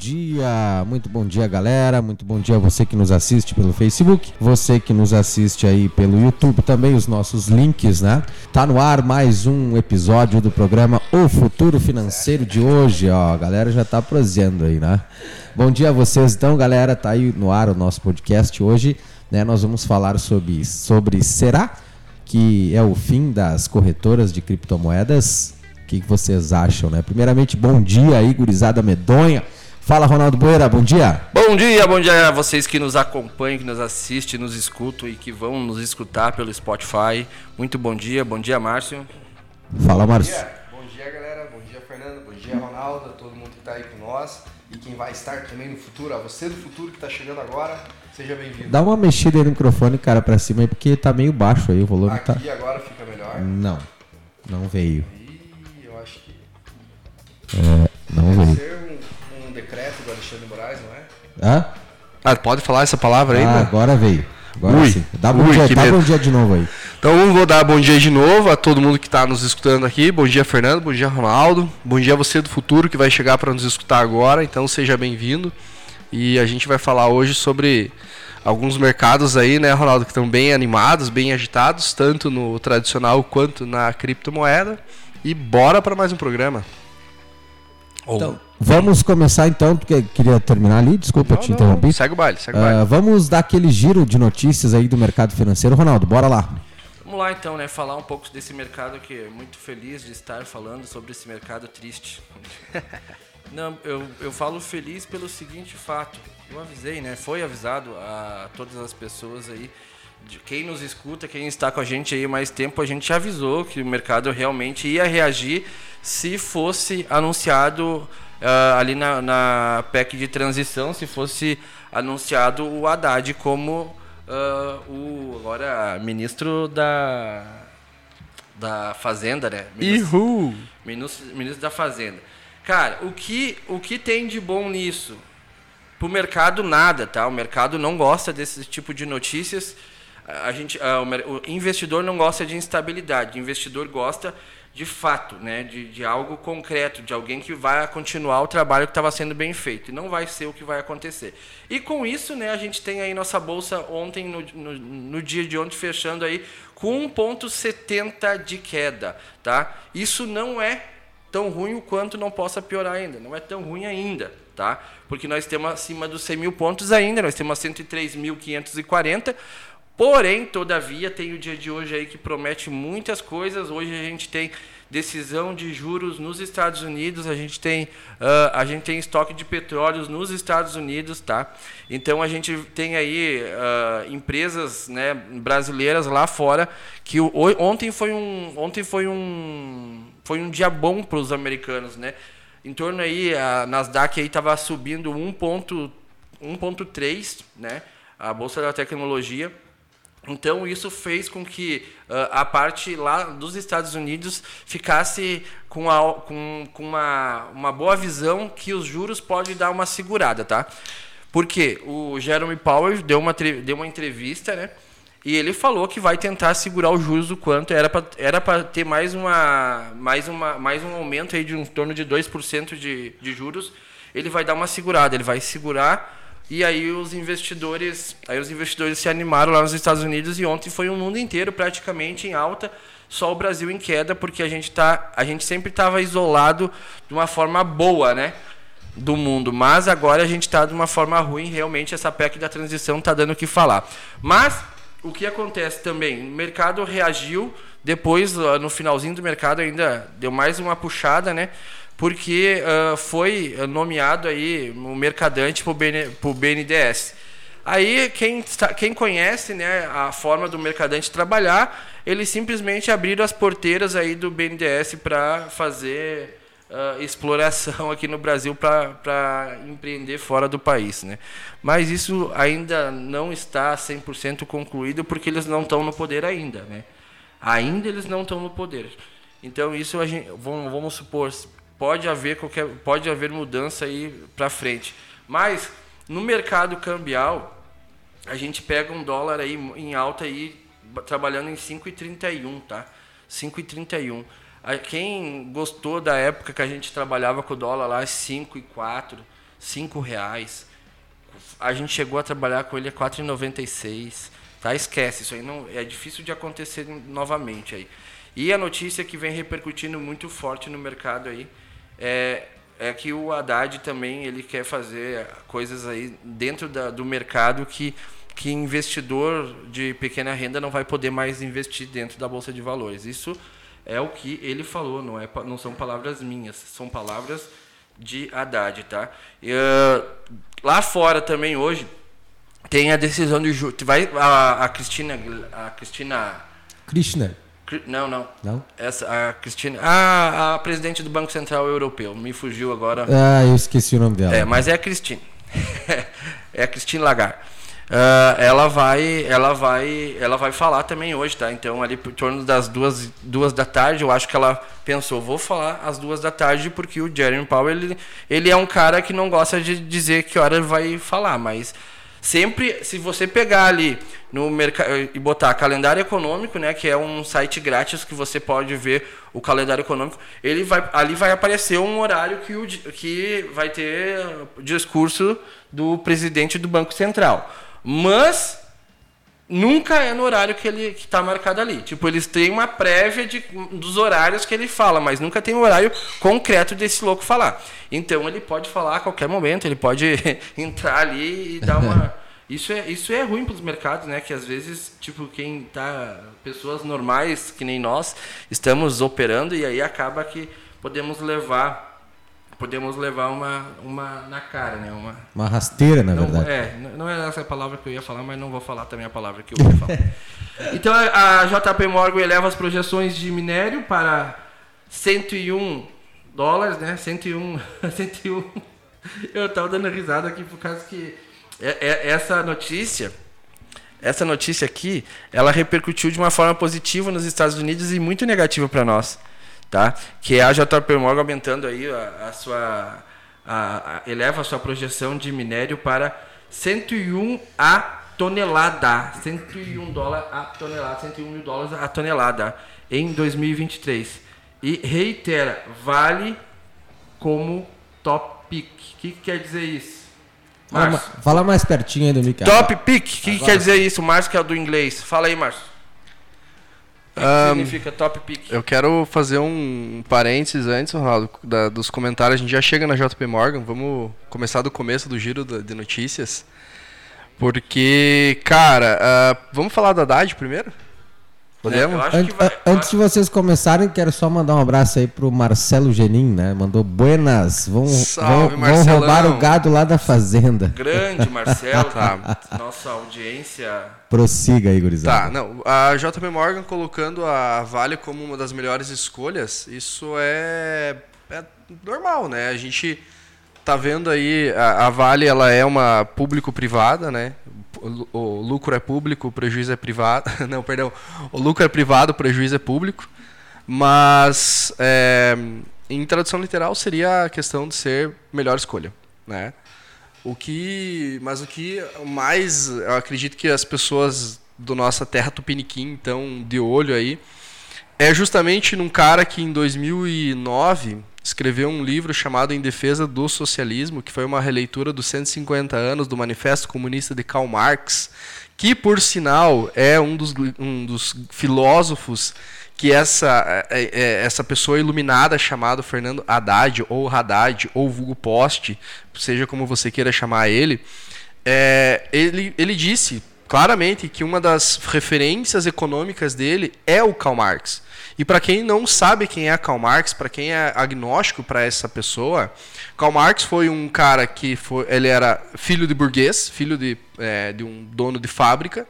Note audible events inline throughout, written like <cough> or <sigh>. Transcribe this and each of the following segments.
dia, muito bom dia, galera. Muito bom dia a você que nos assiste pelo Facebook, você que nos assiste aí pelo YouTube, também os nossos links, né? Tá no ar mais um episódio do programa O Futuro Financeiro de hoje, ó. A galera já tá prosseando aí, né? Bom dia a vocês, então, galera. Tá aí no ar o nosso podcast hoje, né? Nós vamos falar sobre sobre será que é o fim das corretoras de criptomoedas? O que vocês acham, né? Primeiramente, bom dia aí, gurizada medonha. Fala, Ronaldo Boeira, bom dia. Bom dia, bom dia a vocês que nos acompanham, que nos assistem, nos escutam e que vão nos escutar pelo Spotify. Muito bom dia, bom dia, Márcio. Fala, Márcio. Bom dia, galera. Bom dia, Fernando. Bom dia, Ronaldo. A todo mundo que está aí com nós e quem vai estar também no futuro. A você do futuro que está chegando agora, seja bem-vindo. Dá uma mexida aí no microfone, cara, pra cima aí, porque tá meio baixo aí, o volume tá... Aqui agora fica melhor. Não, não veio. Ih, eu acho que É, não deve veio. Decreto do Alexandre Moraes, não é? Hã? Ah, pode falar essa palavra aí, Ah, né? agora veio. Agora Ui, sim. Dá bom, ui, dia, dá bom dia de novo aí. Então vou dar bom dia de novo a todo mundo que está nos escutando aqui. Bom dia, Fernando. Bom dia, Ronaldo. Bom dia a você do futuro que vai chegar para nos escutar agora. Então seja bem-vindo. E a gente vai falar hoje sobre alguns mercados aí, né, Ronaldo, que estão bem animados, bem agitados, tanto no tradicional quanto na criptomoeda. E bora para mais um programa. Ou- Então, vamos começar então, porque queria terminar ali, desculpa Não, te não, interromper. Segue o baile, segue o baile. vamos dar aquele giro de notícias aí do mercado financeiro. Ronaldo, bora lá. Vamos lá então, né? Falar um pouco desse mercado que é muito feliz de estar falando sobre esse mercado triste. <laughs> Não, eu, eu falo feliz pelo seguinte fato. Eu avisei, né? Foi avisado a todas as pessoas aí. De quem nos escuta, quem está com a gente aí há mais tempo, a gente avisou que o mercado realmente ia reagir se fosse anunciado ah, ali na, na PEC de transição, se fosse anunciado o Haddad como ah, o agora ministro da da Fazenda, né? Ministro, Ihu! ministro, ministro da Fazenda. Cara, o que o que tem de bom nisso? Pro mercado nada, tá? O mercado não gosta desse tipo de notícias. A a gente, o, mer- o investidor não gosta de instabilidade. O investidor gosta de fato, né? De, de algo concreto, de alguém que vai continuar o trabalho que estava sendo bem feito. E não vai ser o que vai acontecer. E com isso, né? A gente tem aí nossa bolsa ontem, no, no, no dia de ontem, fechando aí com 1,70 de queda, tá? Isso não é tão ruim o quanto não possa piorar ainda. Não é tão ruim ainda, tá? Porque nós temos acima dos 100 mil pontos ainda, nós temos 103.540. Porém, todavia, tem o dia de hoje aí que promete muitas coisas. Hoje a gente tem decisão de juros nos Estados Unidos, a gente tem ah, a gente tem estoque de petróleos nos Estados Unidos, tá? Então a gente tem aí ah, empresas, né, brasileiras lá fora que o- ontem foi um ontem foi um foi um dia bom para os americanos, né? Em torno aí a Nasdaq aí estava subindo 1. 1.3, né? A bolsa da tecnologia. Então isso fez com que ah, a parte lá dos Estados Unidos ficasse com, a, com, com uma, uma boa visão que os juros podem dar uma segurada, tá? Porque o Jeremy Powell deu uma, deu uma entrevista, né? E ele falou que vai tentar segurar os juros o quanto era para era para ter mais uma mais uma mais um aumento aí de em torno de 2% de, de juros. Ele vai dar uma segurada, ele vai segurar e aí os investidores, aí os investidores se animaram lá nos Estados Unidos e ontem foi o mundo inteiro praticamente em alta, só o Brasil em queda porque a gente tá, a gente sempre estava isolado de uma forma boa, né? do mundo, mas agora a gente está de uma forma ruim, realmente essa PEC da transição está dando o que falar. Mas o que acontece também? O mercado reagiu, depois ah, no finalzinho do mercado ainda deu mais uma puxada, né? Porque ah, foi nomeado aí o mercadante para o BNDES. Aí quem, quem conhece né, a forma do mercadante trabalhar, eles simplesmente abriram as porteiras aí do BNDES para fazer ah, exploração aqui no Brasil para empreender fora do país. Né? Mas isso ainda não está 100% concluído porque eles não estão no poder ainda. Né? Ainda eles não estão no poder. Então isso a gente, vamos, vamos supor, pode haver qualquer, pode haver mudança aí para frente. Mas no mercado cambial, a gente pega um dólar aí em alta aí ba- trabalhando em 5,31, tá? 5,31. Quem gostou da época que a gente trabalhava com o dólar lá 5 e 4, 5 reais. A gente chegou a trabalhar com ele a 4,96. Tá? Esquece, isso aí não é difícil de acontecer novamente aí. E a notícia que vem repercutindo muito forte no mercado aí é, é que o Haddad também ele quer fazer coisas aí dentro da, do mercado que que investidor de pequena renda não vai poder mais investir dentro da bolsa de valores. Isso é o que ele falou, não é não são palavras minhas, são palavras de Haddad, tá? E, uh, lá fora também hoje tem a decisão de vai a, a Cristina a Cristina Krishna não, não. Não? Essa, a Cristina. A, a presidente do Banco Central Europeu. Me fugiu agora. Ah, eu esqueci o nome dela. É, mas é a Cristina. <laughs> é a Cristina Lagarde. Uh, ela vai ela vai ela vai falar também hoje tá então ali por torno das duas, duas da tarde eu acho que ela pensou vou falar às duas da tarde porque o Jeremy Powell ele, ele é um cara que não gosta de dizer que hora vai falar mas Sempre, se você pegar ali no mercado e botar calendário econômico, né, que é um site grátis que você pode ver o calendário econômico, ele vai, ali vai aparecer um horário que, o, que vai ter discurso do presidente do Banco Central. Mas nunca é no horário que ele está marcado ali. Tipo, eles têm uma prévia de, dos horários que ele fala, mas nunca tem um horário concreto desse louco falar. Então ele pode falar a qualquer momento, ele pode <laughs> entrar ali e dar uma. <laughs> Isso é, isso é ruim para os mercados, né? Que às vezes, tipo, quem tá. Pessoas normais, que nem nós, estamos operando e aí acaba que podemos levar podemos levar uma, uma na cara, né? Uma, uma rasteira, na não, verdade. É, não é essa a palavra que eu ia falar, mas não vou falar também a palavra que eu ia falar. <laughs> então a JP Morgan eleva as projeções de minério para 101 dólares, né? 101, 101. <laughs> Eu estava dando risada aqui por causa que é, é, essa notícia, essa notícia aqui, ela repercutiu de uma forma positiva nos Estados Unidos e muito negativa para nós tá? Que é a JP Morgan aumentando aí a, a sua a, a, eleva a sua projeção de minério para 101 a tonelada, 101 dólares a tonelada, 101 mil dólares a tonelada em 2023 e reitera vale como top pick. O que, que quer dizer isso? Fala, fala mais pertinho aí do Mickey. Top pick, o que, que quer dizer isso? Márcio que é do inglês. Fala aí, Márcio. O que, um, significa top pick? Eu quero fazer um parênteses antes, Ronaldo, da, dos comentários. A gente já chega na JP Morgan. Vamos começar do começo do giro de notícias. Porque, cara, uh, vamos falar da Haddad primeiro? Podemos? É, vai, antes de vocês começarem, quero só mandar um abraço aí pro Marcelo Genin, né? Mandou buenas. Vão, Salve, vão, vão roubar o gado lá da fazenda. Grande Marcelo, <laughs> tá? Nossa audiência. Prossiga aí, gurizada. Tá, não. A JP Morgan colocando a Vale como uma das melhores escolhas, isso é, é normal, né? A gente tá vendo aí, a, a Vale ela é uma público-privada, né? O lucro é público, o prejuízo é privado. <laughs> Não, perdão. O lucro é privado, o prejuízo é público. Mas é, em tradução literal seria a questão de ser melhor escolha, né? O que, mas o que mais eu acredito que as pessoas do nossa terra tupiniquim estão de olho aí é justamente num cara que em 2009 escreveu um livro chamado Em Defesa do Socialismo, que foi uma releitura dos 150 anos do Manifesto Comunista de Karl Marx, que, por sinal, é um dos, um dos filósofos que essa, é, é, é, essa pessoa iluminada chamada Fernando Haddad, ou Haddad, ou Vulgo Post, seja como você queira chamar ele, é, ele, ele disse claramente que uma das referências econômicas dele é o Karl Marx. E para quem não sabe quem é Karl Marx, para quem é agnóstico para essa pessoa, Karl Marx foi um cara que foi, ele era filho de burguês, filho de, é, de um dono de fábrica,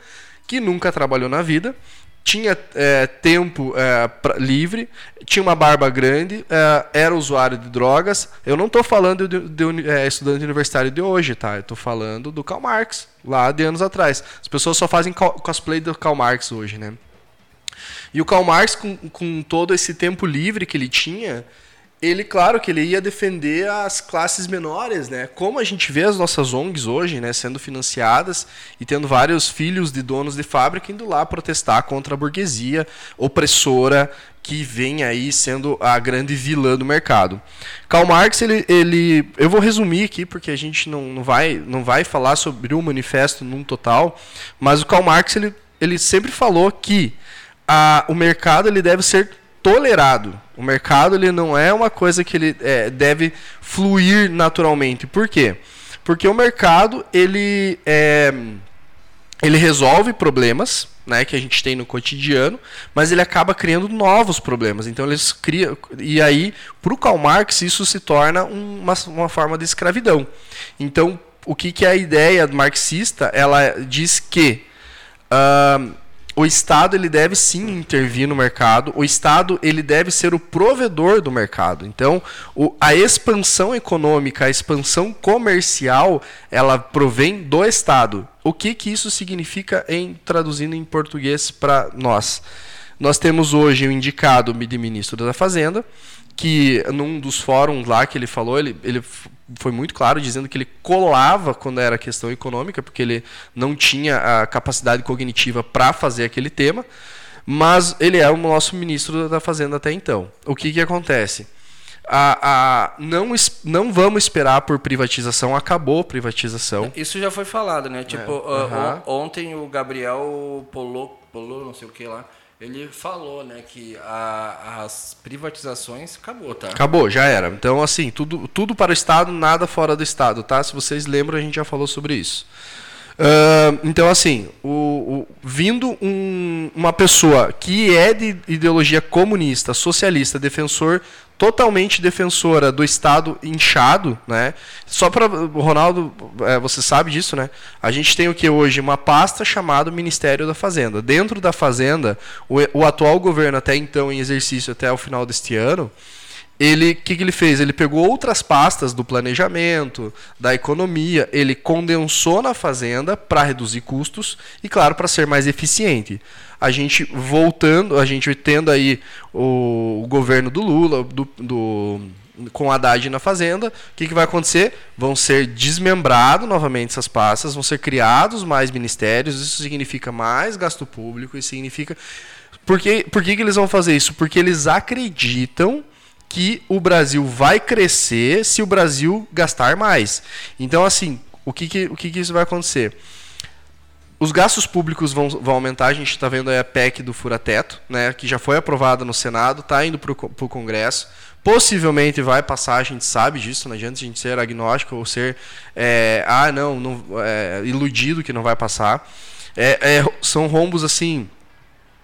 que nunca trabalhou na vida, tinha é, tempo é, pra, livre, tinha uma barba grande, é, era usuário de drogas. Eu não estou falando de, de, de é, estudante universitário de hoje, tá? Eu estou falando do Karl Marx, lá de anos atrás. As pessoas só fazem cosplay do Karl Marx hoje, né? E o Karl Marx, com, com todo esse tempo livre que ele tinha, ele, claro que ele ia defender as classes menores, né? Como a gente vê as nossas ONGs hoje, né, sendo financiadas e tendo vários filhos de donos de fábrica indo lá protestar contra a burguesia opressora que vem aí sendo a grande vilã do mercado. Karl Marx, ele, ele eu vou resumir aqui porque a gente não, não, vai, não vai falar sobre o manifesto num total, mas o Karl Marx ele, ele sempre falou que a, o mercado ele deve ser tolerado. O mercado ele não é uma coisa que ele é, deve fluir naturalmente. Por quê? Porque o mercado ele, é, ele resolve problemas né, que a gente tem no cotidiano, mas ele acaba criando novos problemas. Então eles criam e aí para o Karl Marx isso se torna uma, uma forma de escravidão. Então o que, que é a ideia marxista? Ela diz que uh, o Estado ele deve sim intervir no mercado, o Estado ele deve ser o provedor do mercado. Então, o, a expansão econômica, a expansão comercial, ela provém do Estado. O que, que isso significa em traduzindo em português para nós? Nós temos hoje o indicado de ministro da Fazenda, que num dos fóruns lá que ele falou, ele, ele foi muito claro dizendo que ele colava quando era questão econômica, porque ele não tinha a capacidade cognitiva para fazer aquele tema, mas ele é o nosso ministro da Fazenda até então. O que, que acontece? A, a, não, não vamos esperar por privatização, acabou a privatização. Isso já foi falado, né? Tipo, é. uhum. ontem o Gabriel Polo, Polo, não sei o que lá, ele falou, né, que a, as privatizações acabou, tá? Acabou, já era. Então, assim, tudo, tudo para o Estado, nada fora do Estado, tá? Se vocês lembram, a gente já falou sobre isso. Uh, então, assim, o, o, vindo um, uma pessoa que é de ideologia comunista, socialista, defensor totalmente defensora do Estado inchado, né? Só para Ronaldo, é, você sabe disso, né? A gente tem o que hoje uma pasta chamada Ministério da Fazenda. Dentro da Fazenda, o, o atual governo até então em exercício até o final deste ano, ele que, que ele fez? Ele pegou outras pastas do planejamento, da economia, ele condensou na fazenda para reduzir custos e, claro, para ser mais eficiente. A gente voltando, a gente tendo aí o, o governo do Lula, do, do com Haddad na fazenda, o que, que vai acontecer? Vão ser desmembrados novamente essas pastas, vão ser criados mais ministérios, isso significa mais gasto público, e significa. Por que, por que, que eles vão fazer isso? Porque eles acreditam que o Brasil vai crescer se o Brasil gastar mais. Então, assim, o que, que, o que, que isso vai acontecer? Os gastos públicos vão, vão aumentar, a gente está vendo a PEC do fura-teto, né, que já foi aprovada no Senado, está indo para o Congresso. Possivelmente vai passar, a gente sabe disso, não adianta a gente ser agnóstico ou ser, é, ah, não, não é, iludido que não vai passar. É, é são rombos assim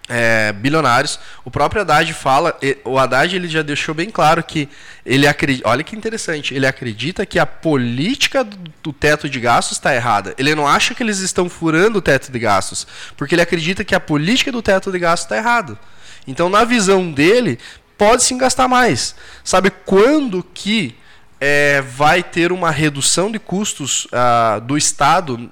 é, bilionários. O próprio Haddad fala, o Haddad ele já deixou bem claro que ele acredita, olha que interessante, ele acredita que a política do, teto de gastos está errada. Ele não acha que eles estão furando o teto de gastos, porque ele acredita que a política do teto de gastos está errada. Então, na visão dele, pode se gastar mais. Sabe quando que é, vai ter uma redução de custos uh, do Estado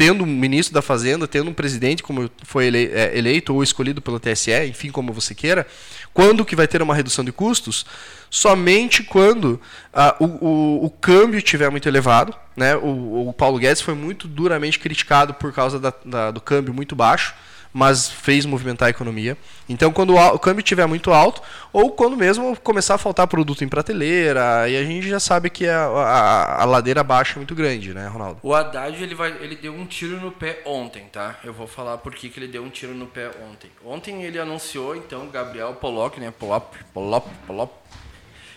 tendo um ministro da Fazenda, tendo um presidente como foi é, eleito ou escolhido pelo TSE, enfim, como você queira, quando que vai ter uma redução de custos? Somente quando ah, o, o, o, câmbio estiver muito elevado. Né? O, o, Paulo Guedes foi muito duramente criticado por causa da, da, do câmbio muito baixo mas fez movimentar a economia. Então, quando o câmbio estiver muito alto, ou quando mesmo começar a faltar produto em prateleira, aí a gente já sabe que a, a, a ladeira baixa é muito grande, né, Ronaldo? O Haddad ele, vai, ele deu um tiro no pé ontem, tá? Eu vou falar por que, que ele deu um tiro no pé ontem. Ontem ele anunciou, então, Gabriel Pollock, né? Polop, Polop, Polop.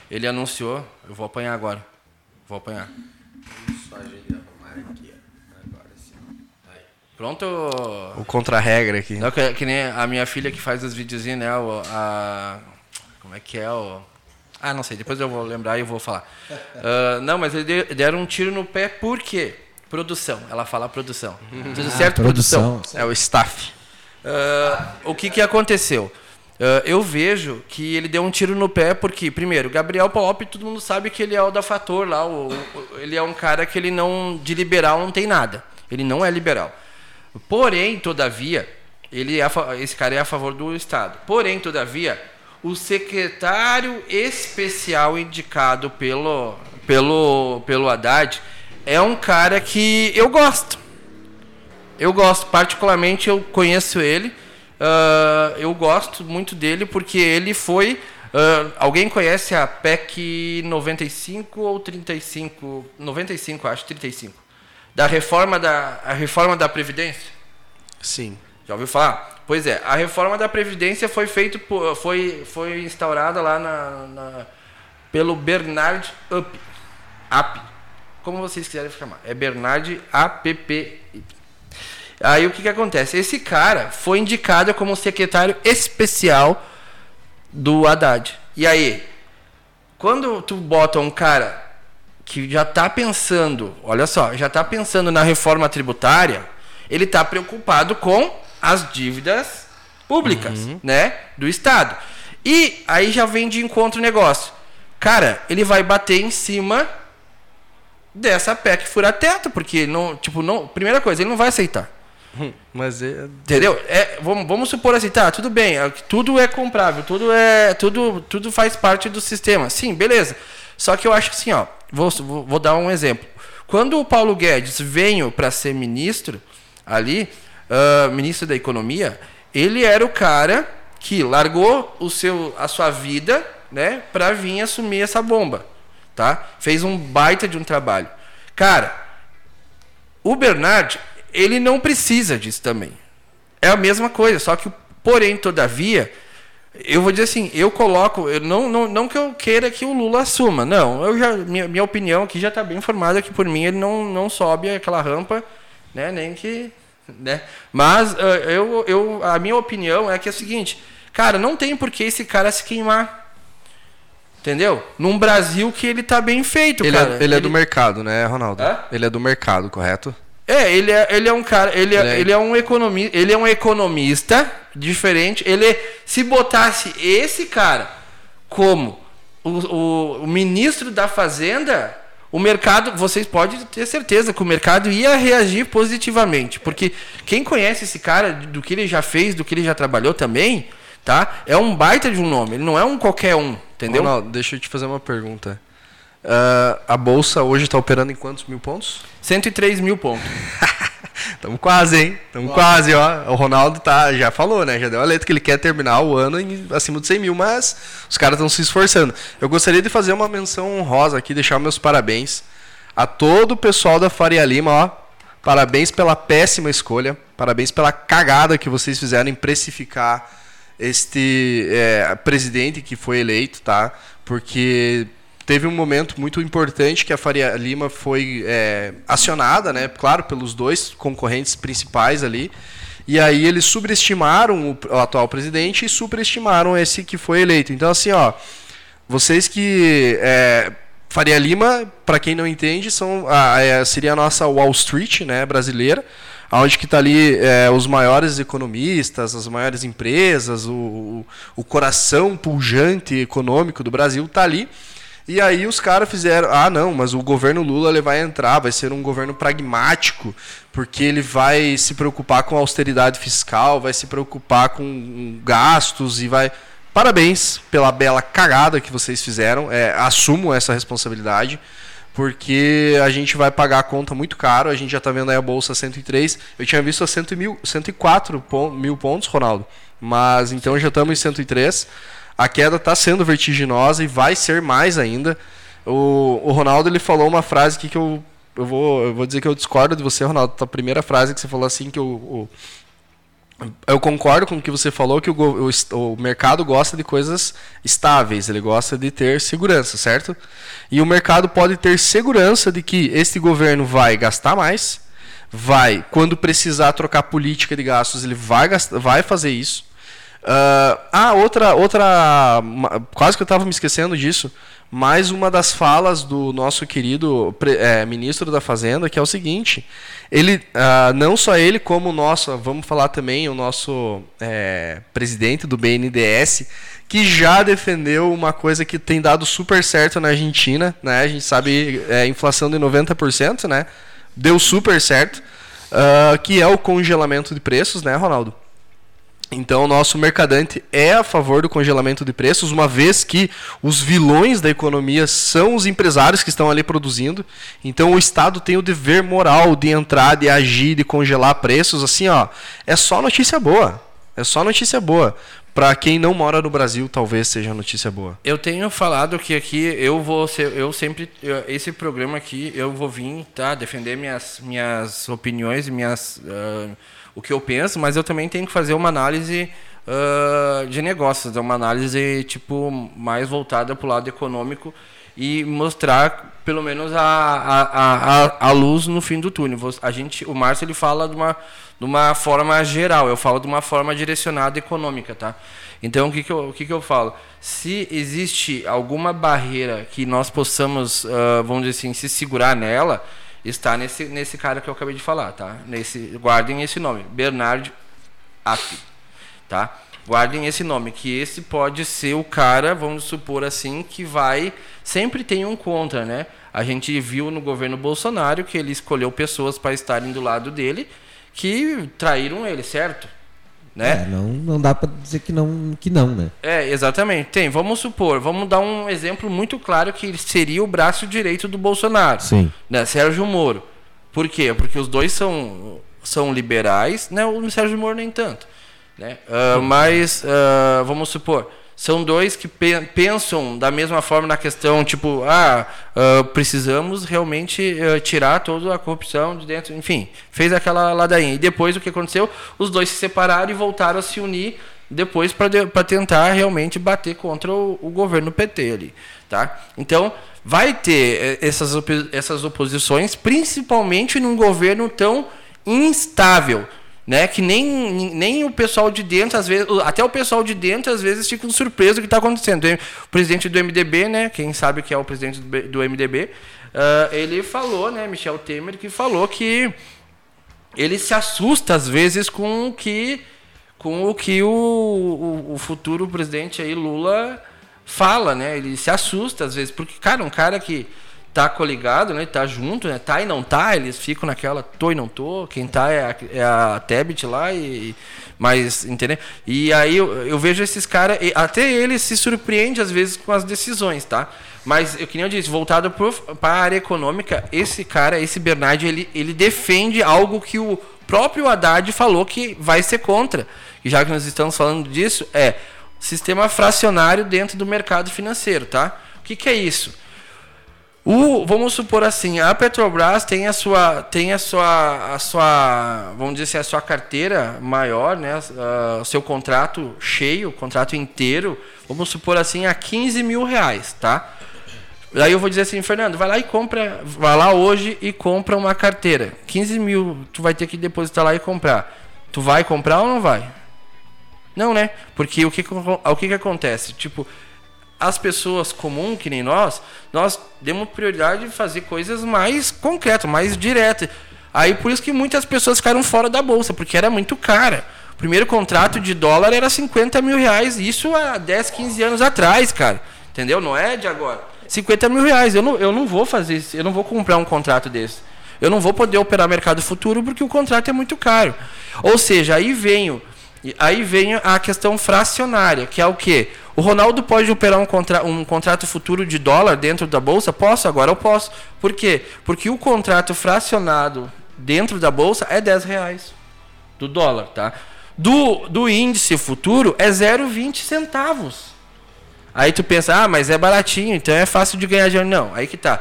Ele anunciou, eu vou apanhar agora. Vou apanhar. Só Pronto? O contra-regra aqui. Não, que, que, nem a minha filha que faz os videozinhos, né? O, a, como é que é o. Ah, não sei, depois eu vou lembrar e eu vou falar. Uh, <laughs> não, mas eles deram um tiro no pé por quê? Produção. Ela fala produção. Tudo ah, certo? Produção. produção. É o staff. Uh, o que, que aconteceu? Uh, eu vejo que ele deu um tiro no pé porque, primeiro, Gabriel Pop, todo mundo sabe que ele é o da Fator lá. O, o, ele é um cara que ele não. de liberal não tem nada. Ele não é liberal. Porém, todavia, ele é esse cara é a favor do Estado. Porém, todavia, o secretário especial indicado pelo, pelo, pelo Haddad é um cara que eu gosto. Eu gosto, particularmente eu conheço ele. Uh, eu gosto muito dele porque ele foi. Uh, alguém conhece a PEC 95 ou 35? 95, acho, 35. Da reforma da, a reforma da Previdência? Sim. Já ouviu falar? Pois é, a reforma da Previdência foi feita foi, foi instaurada lá na, na pelo Bernard Up. App. Como vocês quiserem chamar. É Bernard APP. Aí o que, que acontece? Esse cara foi indicado como secretário especial do Haddad. E aí, quando tu bota um cara que já está pensando, olha só, já está pensando na reforma tributária, ele está preocupado com as dívidas públicas, uhum. né, do Estado. E aí já vem de encontro o negócio. Cara, ele vai bater em cima dessa PEC fura teto, porque não, tipo, não, primeira coisa, ele não vai aceitar. <laughs> Mas é... entendeu? É, vamos, vamos supor assim, tá, tudo bem, é, tudo é comprável, tudo é, tudo, tudo faz parte do sistema. Sim, beleza. Só que eu acho que assim, ó, vou, vou dar um exemplo. Quando o Paulo Guedes veio para ser ministro ali, uh, ministro da Economia, ele era o cara que largou o seu, a sua vida, né, para vir assumir essa bomba, tá? Fez um baita de um trabalho. Cara, o Bernard, ele não precisa disso também. É a mesma coisa, só que, porém, todavia, eu vou dizer assim, eu coloco, eu não, não, não que eu queira que o Lula assuma, não, eu já, minha, minha opinião aqui já está bem formada que por mim ele não, não sobe aquela rampa, né, nem que, né, mas uh, eu, eu, a minha opinião é que é o seguinte, cara, não tem por que esse cara se queimar, Entendeu? Num Brasil que ele tá bem feito, ele cara. É, ele, ele, é do mercado, né, Ronaldo? Hã? Ele é do mercado, correto? É, ele é, ele é um cara, ele é, ele é um economista, ele é um economista diferente. Ele se botasse esse cara como o, o, o ministro da Fazenda, o mercado, vocês podem ter certeza que o mercado ia reagir positivamente, porque quem conhece esse cara do que ele já fez, do que ele já trabalhou também, tá? É um baita de um nome, ele não é um qualquer um, entendeu? Ronaldo, deixa eu te fazer uma pergunta. Uh, a bolsa hoje está operando em quantos mil pontos? 103 mil pontos. <laughs> Estamos quase, hein? Estamos quase, ó. O Ronaldo tá, já falou, né? Já deu a letra que ele quer terminar o ano em, acima de 100 mil, mas os caras estão se esforçando. Eu gostaria de fazer uma menção honrosa aqui, deixar meus parabéns a todo o pessoal da Faria Lima, ó. Parabéns pela péssima escolha. Parabéns pela cagada que vocês fizeram em precificar este é, presidente que foi eleito, tá? Porque teve um momento muito importante que a Faria Lima foi é, acionada, né? Claro, pelos dois concorrentes principais ali. E aí eles subestimaram o, atual presidente e superestimaram esse que foi eleito. Então, assim, ó, vocês que. É, Faria Lima, para quem não entende, são a, a, seria a nossa Wall Street né, brasileira, onde que está ali é, os maiores economistas, as maiores empresas, o, o coração pujante econômico do Brasil está ali. E aí os caras fizeram, ah não, mas o governo Lula ele vai entrar, vai ser um governo pragmático, porque ele vai se preocupar com austeridade fiscal, vai se preocupar com gastos e vai. Parabéns pela bela cagada que vocês fizeram. É, assumo essa responsabilidade, porque a gente vai pagar a conta muito caro. A gente já está vendo aí a bolsa 103. Eu tinha visto a 100 mil, 104 mil pontos, Ronaldo. Mas então já estamos em 103 a queda está sendo vertiginosa e vai ser mais ainda. O, o Ronaldo ele falou uma frase que eu, eu, vou, eu vou dizer que eu discordo de você, Ronaldo. A primeira frase que você falou assim que eu, o, eu concordo com o que você falou que o, o, o, mercado gosta de coisas estáveis, ele gosta de ter segurança, certo? E o mercado pode ter segurança de que este governo vai gastar mais, vai, quando precisar trocar política de gastos, ele vai, gastar, vai fazer isso. Uh, ah, outra, outra. Quase que eu estava me esquecendo disso. Mais uma das falas do nosso querido é, ministro da Fazenda, que é o seguinte: ele, uh, não só ele, como o nosso, vamos falar também, o nosso é, presidente do BNDES, que já defendeu uma coisa que tem dado super certo na Argentina, né? A gente sabe, é, inflação de 90%, né? Deu super certo, uh, que é o congelamento de preços, né, Ronaldo? Então, nosso mercadante é a favor do congelamento de preços, uma vez que os vilões da economia são os empresários que estão ali produzindo. Então, o Estado tem o dever moral de entrar, de agir, de congelar preços. Assim, ó, é só notícia boa. É só notícia boa. Para quem não mora no Brasil, talvez seja notícia boa. Eu tenho falado que aqui eu vou ser, eu sempre esse programa aqui eu vou vir, tá, defender minhas minhas opiniões, minhas uh, o que eu penso, mas eu também tenho que fazer uma análise uh, de negócios, uma análise tipo mais voltada para o lado econômico e mostrar pelo menos a, a, a, a luz no fim do túnel. A gente, o Márcio ele fala de uma, de uma forma geral, eu falo de uma forma direcionada econômica, tá? Então o que, que, eu, o que, que eu falo? Se existe alguma barreira que nós possamos, uh, vamos dizer assim, se segurar nela, está nesse, nesse cara que eu acabei de falar, tá? Nesse, guardem esse nome, Bernard App, tá? Guardem esse nome, que esse pode ser o cara, vamos supor assim, que vai sempre tem um contra, né? A gente viu no governo Bolsonaro que ele escolheu pessoas para estarem do lado dele que traíram ele, certo? Né? É, não, não dá para dizer que não, que não, né? É, exatamente. Tem, vamos supor, vamos dar um exemplo muito claro que seria o braço direito do Bolsonaro. Sim. Né? Sérgio Moro. Por quê? Porque os dois são, são liberais, né? O Sérgio Moro nem tanto. Né? Uh, mas, uh, vamos supor, são dois que pe pensam da mesma forma na questão, tipo, ah, uh, precisamos realmente uh, tirar toda a corrupção de dentro, enfim, fez aquela ladainha. E depois o que aconteceu? Os dois se separaram e voltaram a se unir depois para tentar realmente bater contra o, o, governo PT ali, tá? Então, vai ter eh, essas, essas oposições, principalmente num governo tão instável, né? Que nem, nem o pessoal de dentro, às vezes, até o pessoal de dentro, às vezes, fica surpreso do que está acontecendo. O presidente do MDB, né? Quem sabe que é o presidente do MDB, uh, ah, ele falou, né? Michel Temer, que falou que ele se assusta às vezes com o que, com o, que o, o, o futuro presidente aí, Lula, fala, né? Ele se assusta às vezes, porque, cara, um cara que tá coligado, né? Tá junto, né? Tá e não tá, eles ficam naquela tô e não tô. Quem tá é a, é a Tebet lá e mas entendeu? E aí eu, eu vejo esses caras, até ele se surpreende às vezes com as decisões, tá? Mas eu que nem eu disse, voltado para a área econômica, esse cara, esse Bernardi, ele, ele defende algo que o próprio Haddad falou que vai ser contra. E já que nós estamos falando disso, é sistema fracionário dentro do mercado financeiro, tá? O que, que é isso? O, vamos supor assim, a Petrobras tem a sua, tem a sua, a sua, vamos dizer assim, a sua carteira maior, né, o seu contrato cheio, contrato inteiro, vamos supor assim, a 15 mil reais, tá? Daí eu vou dizer assim, Fernando, vai lá e compra, vai lá hoje e compra uma carteira. 15 mil, tu vai ter que depositar lá e comprar. Tu vai comprar ou não vai? Não, né? Porque o que, o que, que acontece? Tipo, as pessoas comuns, que nem nós, nós demos prioridade de fazer coisas mais concretas, mais diretas. Aí por isso que muitas pessoas ficaram fora da bolsa, porque era muito cara. O primeiro contrato de dólar era 50 mil reais, isso há 10, 15 anos atrás, cara. Entendeu? Não é de agora. 50 mil reais. Eu não, eu não vou fazer isso, eu não vou comprar um contrato desse. Eu não vou poder operar mercado futuro porque o contrato é muito caro. Ou seja, aí vem, aí vem a questão fracionária, que é o quê? O Ronaldo pode operar um, contra um contrato futuro de dólar dentro da bolsa? Posso, agora eu posso. Por quê? Porque o contrato fracionado dentro da bolsa é 10 reais do dólar, tá? Do, do índice futuro é 0,20 centavos. Aí tu pensa, ah, mas é baratinho, então é fácil de ganhar dinheiro. Não, aí que tá.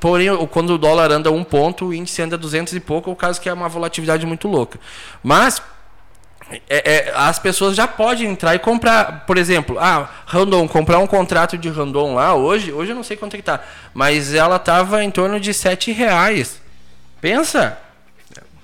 Porém, quando o dólar anda um ponto, o índice anda 200 e pouco, é o caso que é uma volatilidade muito louca. Mas é, é, as pessoas já podem entrar e comprar, por exemplo, ah, Randon, comprar um contrato de Randon lá hoje, hoje eu não sei quanto é que tá, mas ela estava em torno de sete reais. Pensa,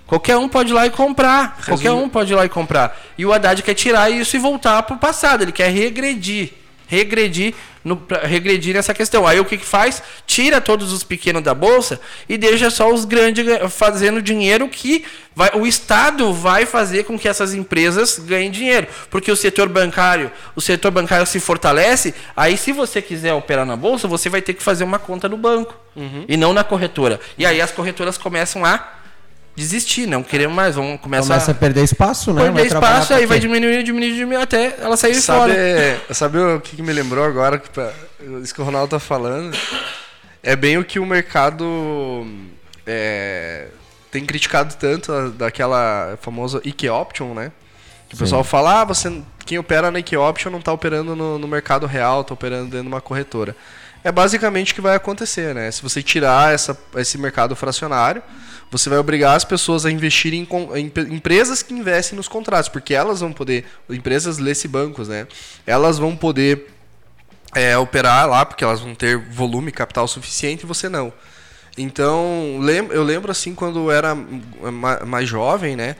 qualquer um pode ir lá e comprar, Resumo. qualquer um pode ir lá e comprar. E o Haddad quer tirar isso e voltar para o passado, ele quer regredir, regredir no, regredir nessa questão. Aí o que, que faz? Tira todos os pequenos da bolsa e deixa só os grandes fazendo dinheiro que vai, o Estado vai fazer com que essas empresas ganhem dinheiro. Porque o setor bancário, o setor bancário se fortalece, aí se você quiser operar na bolsa, você vai ter que fazer uma conta no banco uhum. e não na corretora. E aí as corretoras começam a desistir, não queremos mais, vamos começar Começa a perder espaço, né? perder Vai espaço, aí vai diminuindo, diminuindo, diminuindo até ela sair Sabe, fora. <laughs> sabe o que, me lembrou agora? Que, pra- isso que o Ronaldo tá falando. É bem o que o mercado é, tem criticado tanto daquela famosa Ike Option, né? Que o Sim. pessoal fala, ah, você, quem opera na Ike Option não tá operando no, no mercado real, tá operando dentro de uma corretora. É basicamente o que vai acontecer, né? Se você tirar essa, esse mercado fracionário, você vai obrigar as pessoas a investirem em, em empresas que investem nos contratos, porque elas vão poder, empresas lê-se bancos, né? Elas vão poder é, operar lá, porque elas vão ter volume, capital suficiente e você não. Então, eu lembro assim, quando eu era ma- mais jovem, né?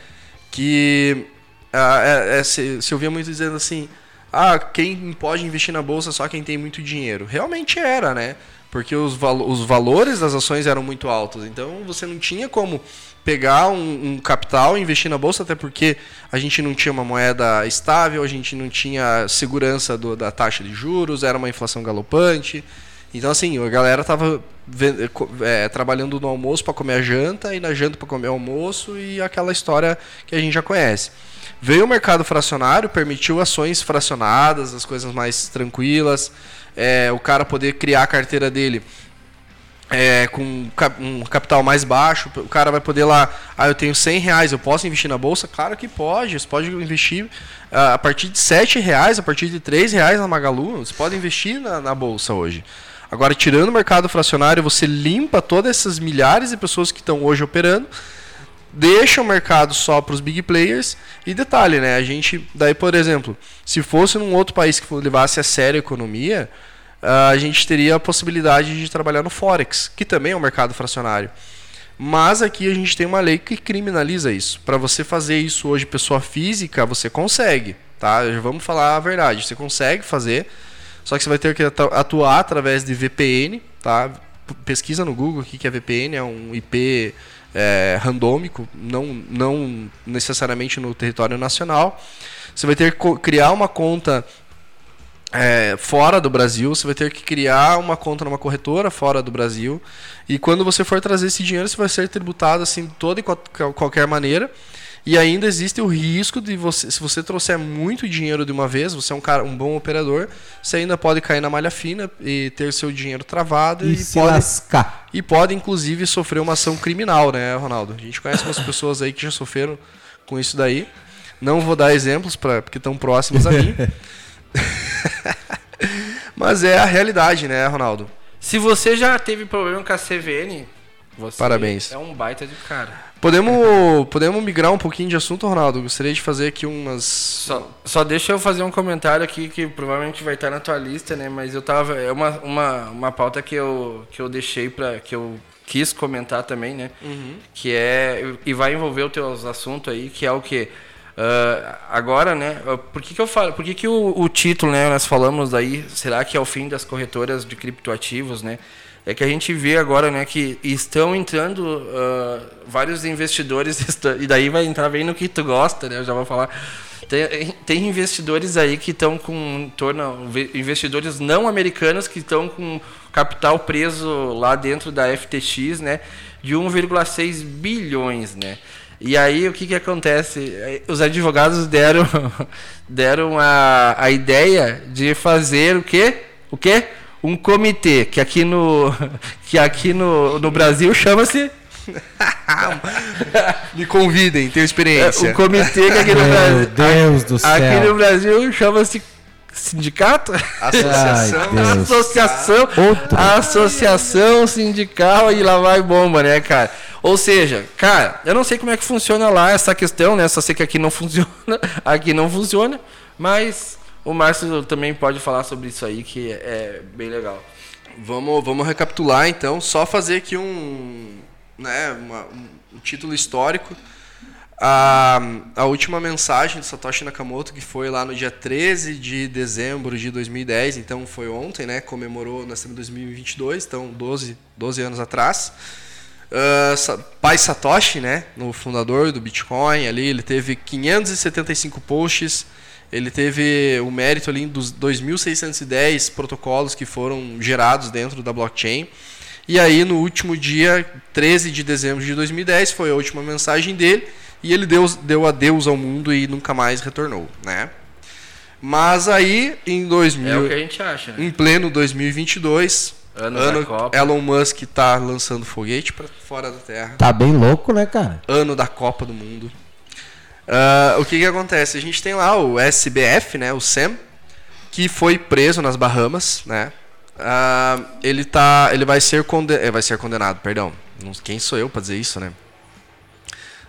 Que ah, é- é, se, se ouvia muito dizendo assim: ah, quem pode investir na bolsa é só quem tem muito dinheiro. Realmente era, né? Porque os, os valores das ações eram muito altos. Então, você não tinha como pegar um, um capital e investir na bolsa, até porque a gente não tinha uma moeda estável, a gente não tinha segurança do- da taxa de juros, era uma inflação galopante. Então, assim, a galera tava é, trabalhando no almoço para comer a janta e na janta para comer o almoço e aquela história que a gente já conhece. Veio o mercado fracionário, permitiu ações fracionadas, as coisas mais tranquilas, é, o cara poder criar a carteira dele é, com um capital mais baixo, o cara vai poder lá, ah, eu tenho 100 reais, eu posso investir na bolsa? Claro que pode, você pode investir ah, a partir de 7 reais, a partir de 3 reais na Magalu, você pode investir na, na bolsa hoje. Agora, tirando o mercado fracionário, você limpa todas essas milhares de pessoas que estão hoje operando, deixa o mercado só para os big players e detalhe, né? A gente, daí por exemplo, se fosse num outro país que levasse a sério a economia, ah, a gente teria a possibilidade de trabalhar no forex, que também é um mercado fracionário. Mas aqui a gente tem uma lei que criminaliza isso. Para você fazer isso hoje, pessoa física, você consegue, tá? Vamos falar a verdade. Você consegue fazer, só que você vai ter que atu- atuar através de VPN, tá? Pesquisa no Google o que é VPN, é um IP é, randômico, não, não necessariamente no território nacional. Você vai ter que criar uma conta é, fora do Brasil, você vai ter que criar uma conta numa corretora fora do Brasil. E quando você for trazer esse dinheiro, você vai ser tributado assim toda e qual- qualquer maneira. E ainda existe o risco de você, se você trouxer muito dinheiro de uma vez, você é um cara, um bom operador, você ainda pode cair na malha fina e ter seu dinheiro travado E, e, se pode lascar. e pode inclusive sofrer uma ação criminal, né, Ronaldo? A gente conhece umas pessoas aí que já sofreram com isso daí. Não vou dar exemplos para porque estão próximos a mim. <laughs> <laughs> Mas é a realidade, né, Ronaldo? Se você já teve problema com a CVN, você Parabéns. é um baita de cara. Podemos, podemos migrar um pouquinho de assunto, Ronaldo? Gostaria de fazer aqui umas. Só, só deixa eu fazer um comentário aqui que provavelmente vai estar na tua lista, né? Mas eu tava. É uma, uma, uma pauta que eu, que eu deixei para que eu quis comentar também, né? Que é. E vai envolver os teus assuntos aí, que é o que? agora, né? Por que, que eu falo? Por que, que o, o título, né? Nós falamos aí, será que é o fim das corretoras de criptoativos, né? É que a gente vê agora, né, que estão entrando ah, vários investidores, <laughs> e daí vai entrar bem no que tu gosta, né? Eu já vou falar. Tem, tem investidores aí que estão com torno investidores não americanos que estão com capital preso lá dentro da FTX, né, de 1,6 bilhões, né? E aí o que que acontece? Eh, Os advogados deram <laughs> deram a, a ideia de fazer o quê? O quê? Um comitê que aqui no <laughs> que aqui no, no Brasil chama-se <laughs> Me convidem, tenho é, experiência. o comitê que aqui no Meu Brasil Deus do aqui no céu. Brasil chama-se sindicato? Associação. <laughs> Ai. Associação, Outro. associação sindical e lá vai bomba, né, cara? Ou seja, cara, eu não sei como é que funciona lá essa questão, né? Só sei que aqui não funciona, aqui não funciona, mas o Márcio também pode falar sobre isso aí, que é bem legal. Vamos, vamos recapitular então, só fazer aqui um, né, uma- um, título histórico. A, a última mensagem de Satoshi Nakamoto, que foi lá no dia 13 de dezembro de 2010, então foi ontem, né? Comemorou, nós estamos em 2022, então 12, 12 anos atrás. Sa- pai Satoshi, né, no fundador do Bitcoin, ali ele teve 575 posts, ele teve o mérito ali dos 2.610 protocolos que foram gerados dentro da blockchain. E aí, no último dia, 13 de dezembro de 2010, foi a última mensagem dele. E ele deu, deu adeus ao mundo e nunca mais retornou, né? Mas aí, em 2000, É o que a gente acha, né? em pleno 2022, Ano ano, da Copa. Elon Musk tá lançando foguete para fora da Terra. Tá bem louco, né, cara? Ano da Copa do Mundo. Ah, o que que acontece? A gente tem lá o SBF, né, o Sam, que foi preso nas Bahamas, né? Ah, ele tá, ele vai ser condenado, vai ser condenado, perdão. Quem sou eu para dizer isso, né?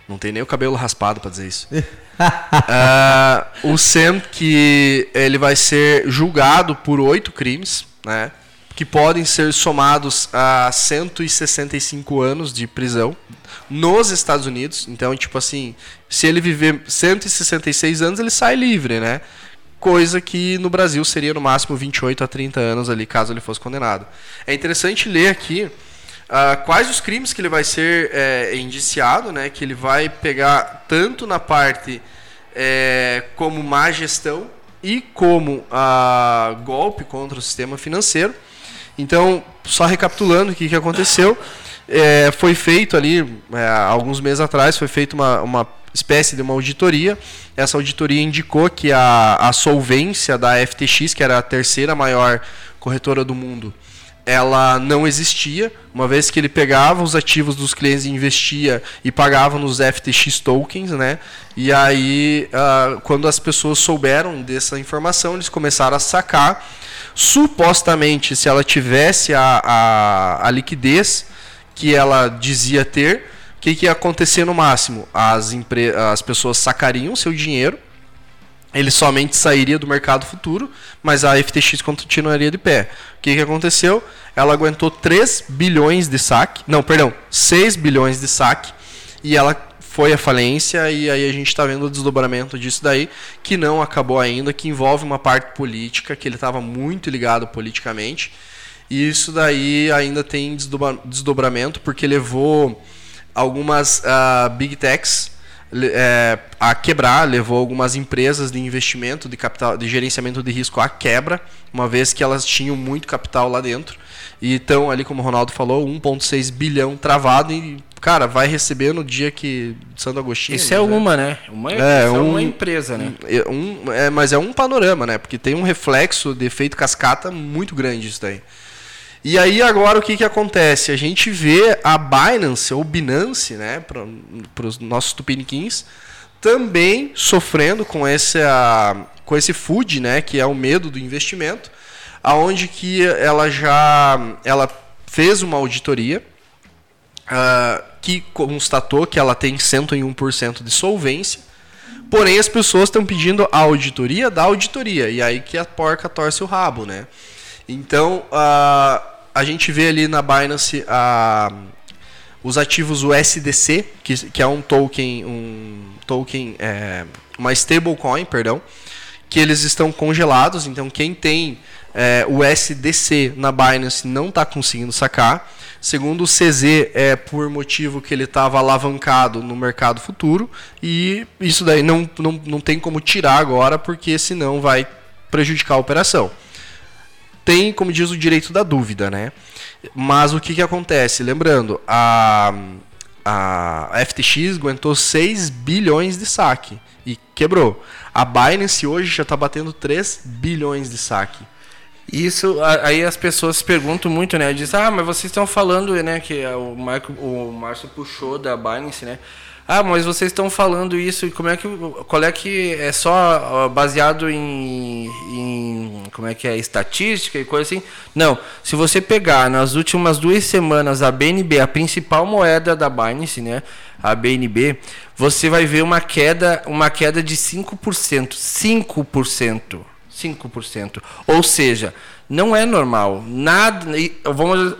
Não tem nem o cabelo raspado para dizer isso. <laughs> Ah, o Sam que ele vai ser julgado por oito crimes, né? Que podem ser somados a 165 anos de prisão nos Estados Unidos. Então, tipo assim, se ele viver 166 anos, ele sai livre, né? Coisa que no Brasil seria no máximo 28 a 30 anos ali, caso ele fosse condenado. É interessante ler aqui ah, quais os crimes que ele vai ser é, indiciado, né? Que ele vai pegar tanto na parte é, como má gestão e como ah, golpe contra o sistema financeiro. Então, só recapitulando o que, que aconteceu, é, foi feito ali, é, alguns meses atrás, foi feita uma, uma espécie de uma auditoria. Essa auditoria indicou que a, a solvência da FTX, que era a terceira maior corretora do mundo, ela não existia, uma vez que ele pegava os ativos dos clientes e investia e pagava nos FTX tokens, né? E aí, ah, quando as pessoas souberam dessa informação, eles começaram a sacar. Supostamente, se ela tivesse a, a, a liquidez que ela dizia ter, o que, que ia acontecer no máximo? As, empre... as pessoas sacariam seu dinheiro, ele somente sairia do mercado futuro, mas a FTX continuaria de pé. O que, que aconteceu? Ela aguentou 3 bilhões de saque, não, perdão, 6 bilhões de saque, e ela foi à falência, e aí a gente está vendo o desdobramento disso daí, que não acabou ainda, que envolve uma parte política, que ele estava muito ligado politicamente, e isso daí ainda tem desdobra- desdobramento, porque levou algumas ah, big techs é, a quebrar, levou algumas empresas de investimento, de capital, de gerenciamento de risco à quebra, uma vez que elas tinham muito capital lá dentro. E então, ali como o Ronaldo falou, 1,6 bilhão travado e, cara, vai receber no dia que Santo Agostinho. Isso é né? uma, né? Uma, É, é um- uma empresa, né? É um, é, mas é um panorama, né? Porque tem um reflexo de efeito cascata muito grande isso daí. E aí agora o que, que acontece? A gente vê a Binance, ou Binance, né, para os nossos tupiniquins, também sofrendo com esse, ah, com esse food, né, que é o medo do investimento, aonde que ela já ela fez uma auditoria ah, que constatou que ela tem 101% de solvência, Porém, as pessoas estão pedindo a auditoria da auditoria. E aí que a porca torce o rabo, né? Então, a a gente vê ali na Binance a, os ativos USDC, que, que é um token, um token, é, uma stablecoin, perdão, que eles estão congelados. Então, quem tem é, o USDC na Binance não está conseguindo sacar. Segundo o CZ, é por motivo que ele estava alavancado no mercado futuro. E isso daí não, não, não tem como tirar agora, porque senão vai prejudicar a operação. Tem, como diz, o direito da dúvida, né? Mas o que, que acontece? Lembrando, a, a FTX aguentou 6 bilhões de saque e quebrou. A Binance hoje já está batendo 3 bilhões de saque. Isso, aí as pessoas perguntam muito, né? Diz, ah, mas vocês estão falando, né? Que é o, Marco, o Márcio puxou da Binance, né? Ah, mas vocês estão falando isso, e como é que. Qual é que é só baseado em, em. Como é que é? Estatística e coisa assim? Não. Se você pegar nas últimas duas semanas a BNB, a principal moeda da Binance, né? A BNB, você vai ver uma queda, uma queda de 5%. 5%. 5%. Ou seja, não é normal. Nada. Vamos,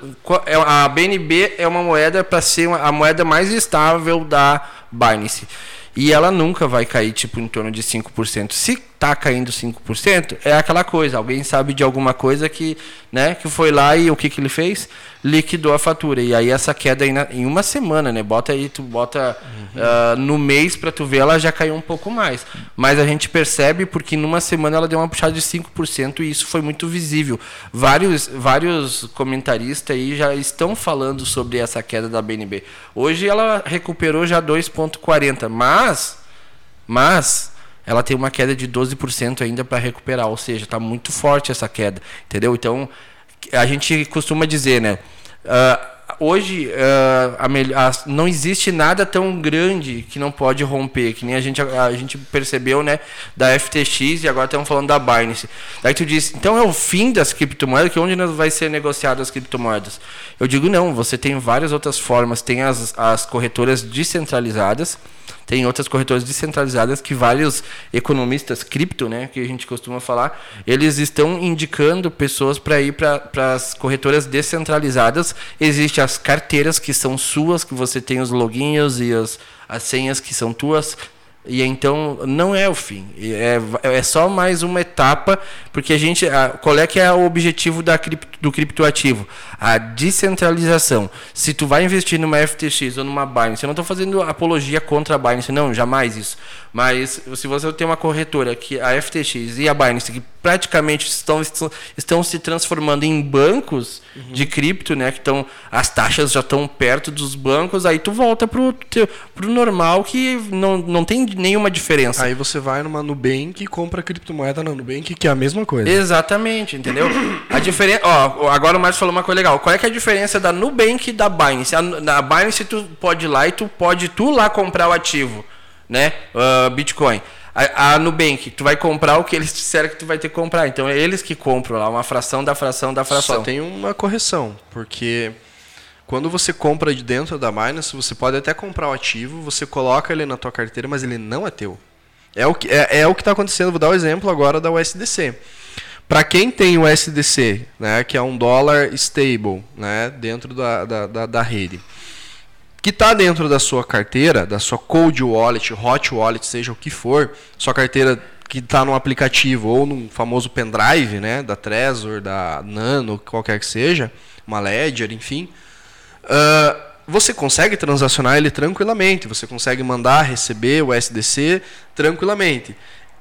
é- a BNB é uma moeda para ser a moeda mais estável da Binance. E ela nunca vai cair tipo em torno de 5%. Se tá caindo 5%, é aquela coisa, alguém sabe de alguma coisa que, né, que foi lá e o que que ele fez? Liquidou a fatura. E aí essa queda aí na, em uma semana, né? Bota aí, tu bota uhum. uh, no mês para tu ver, ela já caiu um pouco mais. Mas a gente percebe porque numa semana ela deu uma puxada de 5% e isso foi muito visível. Vários, vários comentaristas aí já estão falando sobre essa queda da BNB. Hoje ela recuperou já 2,40, mas, mas ela tem uma queda de 12% ainda para recuperar, ou seja, está muito forte essa queda, entendeu? Então, a gente costuma dizer, né? Uh, hoje uh, a, a, não existe nada tão grande que não pode romper, que nem a gente, a, a, gente percebeu, né, da FTX e agora estamos falando da Binance. Daí tu diz, então é o fim das criptomoedas, que onde vai ser negociado as criptomoedas? Eu digo não, você tem várias outras formas, tem as, as corretoras descentralizadas, tem outras corretoras descentralizadas que vários economistas cripto, né, que a gente costuma falar, eles estão indicando pessoas para ir para as corretoras descentralizadas. Existem as carteiras que são suas, que você tem os loginhos e as, as senhas que são tuas. E então não é o fim, é, é só mais uma etapa, porque a gente. A, qual é que é o objetivo da cripto, do criptoativo? A descentralização. Se tu vai investir numa FTX ou numa Binance, eu não estou fazendo apologia contra a Binance, não, jamais isso. Mas se você tem uma corretora que a FTX e a Binance que praticamente estão, estão, estão se transformando em bancos uhum. de cripto, né? Que estão as taxas já estão perto dos bancos, aí tu volta pro pro normal que não, não tem nenhuma diferença. Aí você vai numa Nubank e compra criptomoeda na Nubank, que é a mesma coisa. Exatamente, entendeu? a diferença, ó, agora o Márcio falou uma coisa legal. Qual é é a diferença da Nubank e da Binance? A, na Binance tu pode ir lá e tu pode tu lá comprar o ativo né? Uh, Bitcoin. A, a, Nubank, tu vai comprar o que eles disseram que tu vai ter que comprar. Então é eles que compram lá, uma fração da fração da fração. Só tem uma correção, porque quando você compra de dentro da Binance, você pode até comprar o ativo, você coloca ele na tua carteira, mas ele não é teu. É o que é, é o que está acontecendo. Vou dar o um exemplo agora da USDC. Para quem tem o USDC, né, que é um dólar stable, né, dentro da, da, da, da rede que está dentro da sua carteira, da sua cold wallet, hot wallet, seja o que for, sua carteira que está no aplicativo ou no famoso pendrive, né, da Trezor, da Nano, qualquer que seja, uma Ledger, enfim, uh, você consegue transacionar ele tranquilamente, você consegue mandar, receber o SDC tranquilamente,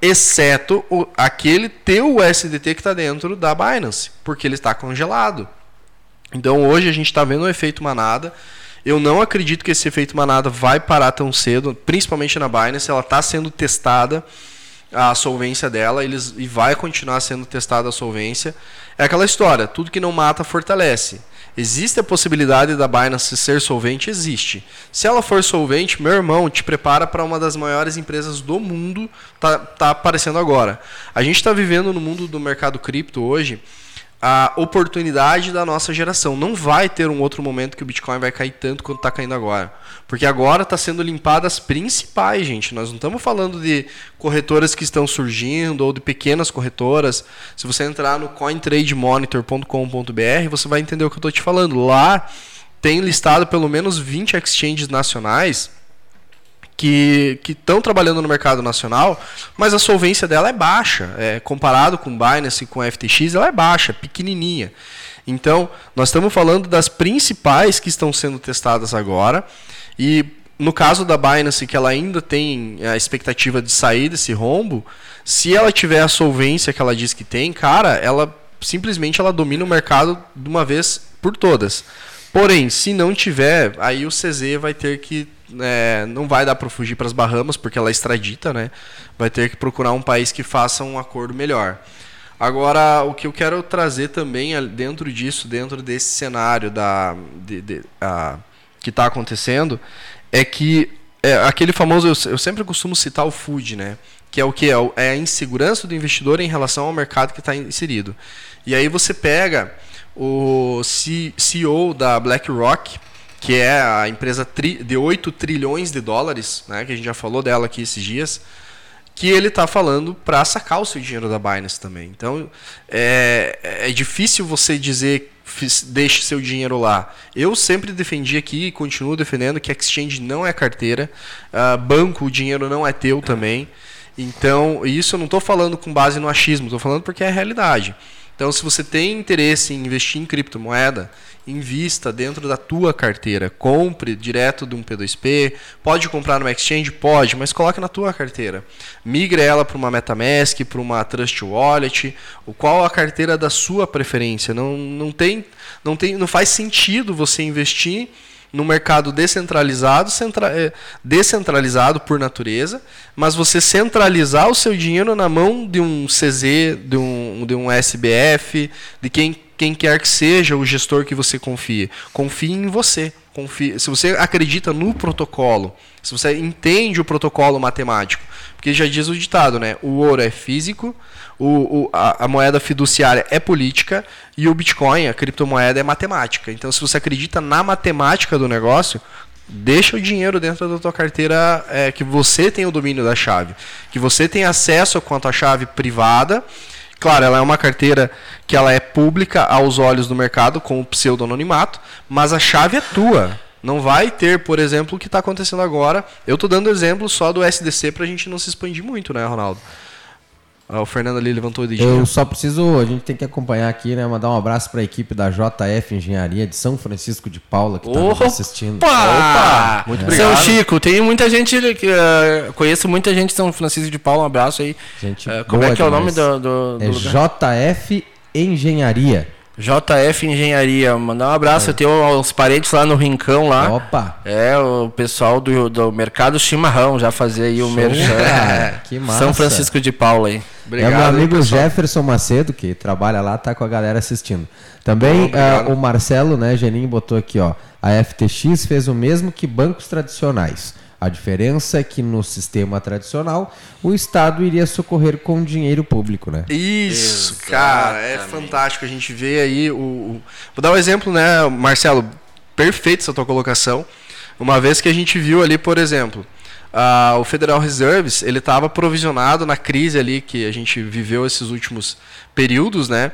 exceto o, aquele teu USDT que está dentro da Binance, porque ele está congelado. Então hoje a gente está vendo o efeito manada eu não acredito que esse efeito manada vai parar tão cedo, principalmente na Binance. Ela está sendo testada a solvência dela eles, e vai continuar sendo testada a solvência. É aquela história: tudo que não mata fortalece. Existe a possibilidade da Binance ser solvente? Existe. Se ela for solvente, meu irmão, te prepara para uma das maiores empresas do mundo, tá, tá aparecendo agora. A gente está vivendo no mundo do mercado cripto hoje a oportunidade da nossa geração. Não vai ter um outro momento que o Bitcoin vai cair tanto quanto está caindo agora. Porque agora está sendo limpadas as principais, gente. Nós não estamos falando de corretoras que estão surgindo ou de pequenas corretoras. Se você entrar no cointrademonitor.com.br, você vai entender o que eu estou te falando. Lá tem listado pelo menos 20 exchanges nacionais que estão trabalhando no mercado nacional, mas a solvência dela é baixa. É, comparado com Binance e com FTX, ela é baixa, pequenininha. Então, nós estamos falando das principais que estão sendo testadas agora. E no caso da Binance, que ela ainda tem a expectativa de sair desse rombo, se ela tiver a solvência que ela diz que tem, cara, ela simplesmente ela domina o mercado de uma vez por todas. Porém, se não tiver, aí o CZ vai ter que é, não vai dar para fugir para as Bahamas porque ela é extradita, né? Vai ter que procurar um país que faça um acordo melhor. Agora, o que eu quero trazer também dentro disso, dentro desse cenário da, de, de, a, que está acontecendo, é que é, aquele famoso, eu, eu, sempre costumo citar o food, né? Que é o que? É a insegurança do investidor em relação ao mercado que está inserido. E aí você pega o CEO da BlackRock, que é a empresa de 8 trilhões de dólares, né, que a gente já falou dela aqui esses dias, que ele está falando para sacar o seu dinheiro da Binance também. Então, é, é difícil você dizer deixe seu dinheiro lá. Eu sempre defendi aqui e continuo defendendo que exchange não é carteira, uh, banco, o dinheiro não é teu também. Então, isso eu não estou falando com base no achismo, estou falando porque é a realidade. Então, se você tem interesse em investir em criptomoeda, invista dentro da tua carteira, compre direto de um P2P, pode comprar no exchange, pode, mas coloque na tua carteira. Migre ela para uma MetaMask, para uma Trust Wallet, o qual a carteira da sua preferência. Não, não tem, não tem, não faz sentido você investir no mercado descentralizado, centra, é, descentralizado por natureza, mas você centralizar o seu dinheiro na mão de um CZ, de um, de um SBF, de quem quem quer que seja o gestor que você confie. Confie em você. Confie, se você acredita no protocolo, se você entende o protocolo matemático, porque já diz o ditado, né? O ouro é físico, o, o a, a, moeda fiduciária é política e o Bitcoin, a criptomoeda, é matemática. Então, se você acredita na matemática do negócio, deixa o dinheiro dentro da tua carteira é, que você tem o domínio da chave, que você tem acesso quanto à chave privada Claro, ela é uma carteira que ela é pública aos olhos do mercado com o pseudo-anonimato, mas a chave é tua. Não vai ter, por exemplo, o que está acontecendo agora. Eu estou dando exemplo só do SDC para a gente não se expandir muito, né, Ronaldo? Ah, o Fernando ali levantou o dedinho. Eu só preciso, a gente tem que acompanhar aqui, né? Mandar um abraço para a equipe da JF Engenharia de São Francisco de Paula que está assistindo. Opa! Muito é. obrigado. São Chico, tem muita gente que uh, conheço muita gente de São Francisco de Paula, um abraço aí. Gente, uh, como é que é o nome do, do, do é JF Engenharia. JF Engenharia, mandar um abraço. É. Eu tenho uns parentes lá no Rincão lá. Opa! É, o pessoal do, do Mercado Chimarrão já fazia aí o merchan. <laughs> que massa. São Francisco de Paula aí. Obrigado, é meu amigo Jefferson Macedo, que trabalha lá, tá com a galera assistindo. Também uh, o Marcelo, né, Geninho, botou aqui, ó. A FTX fez o mesmo que bancos tradicionais a diferença é que no sistema tradicional o Estado iria socorrer com dinheiro público, né? Isso, Exatamente. cara, é fantástico. A gente vê aí o, o, Vou dar um exemplo, né, Marcelo? Perfeito essa tua colocação. Uma vez que a gente viu ali, por exemplo, uh, o Federal Reserves ele estava provisionado na crise ali que a gente viveu esses últimos períodos, né?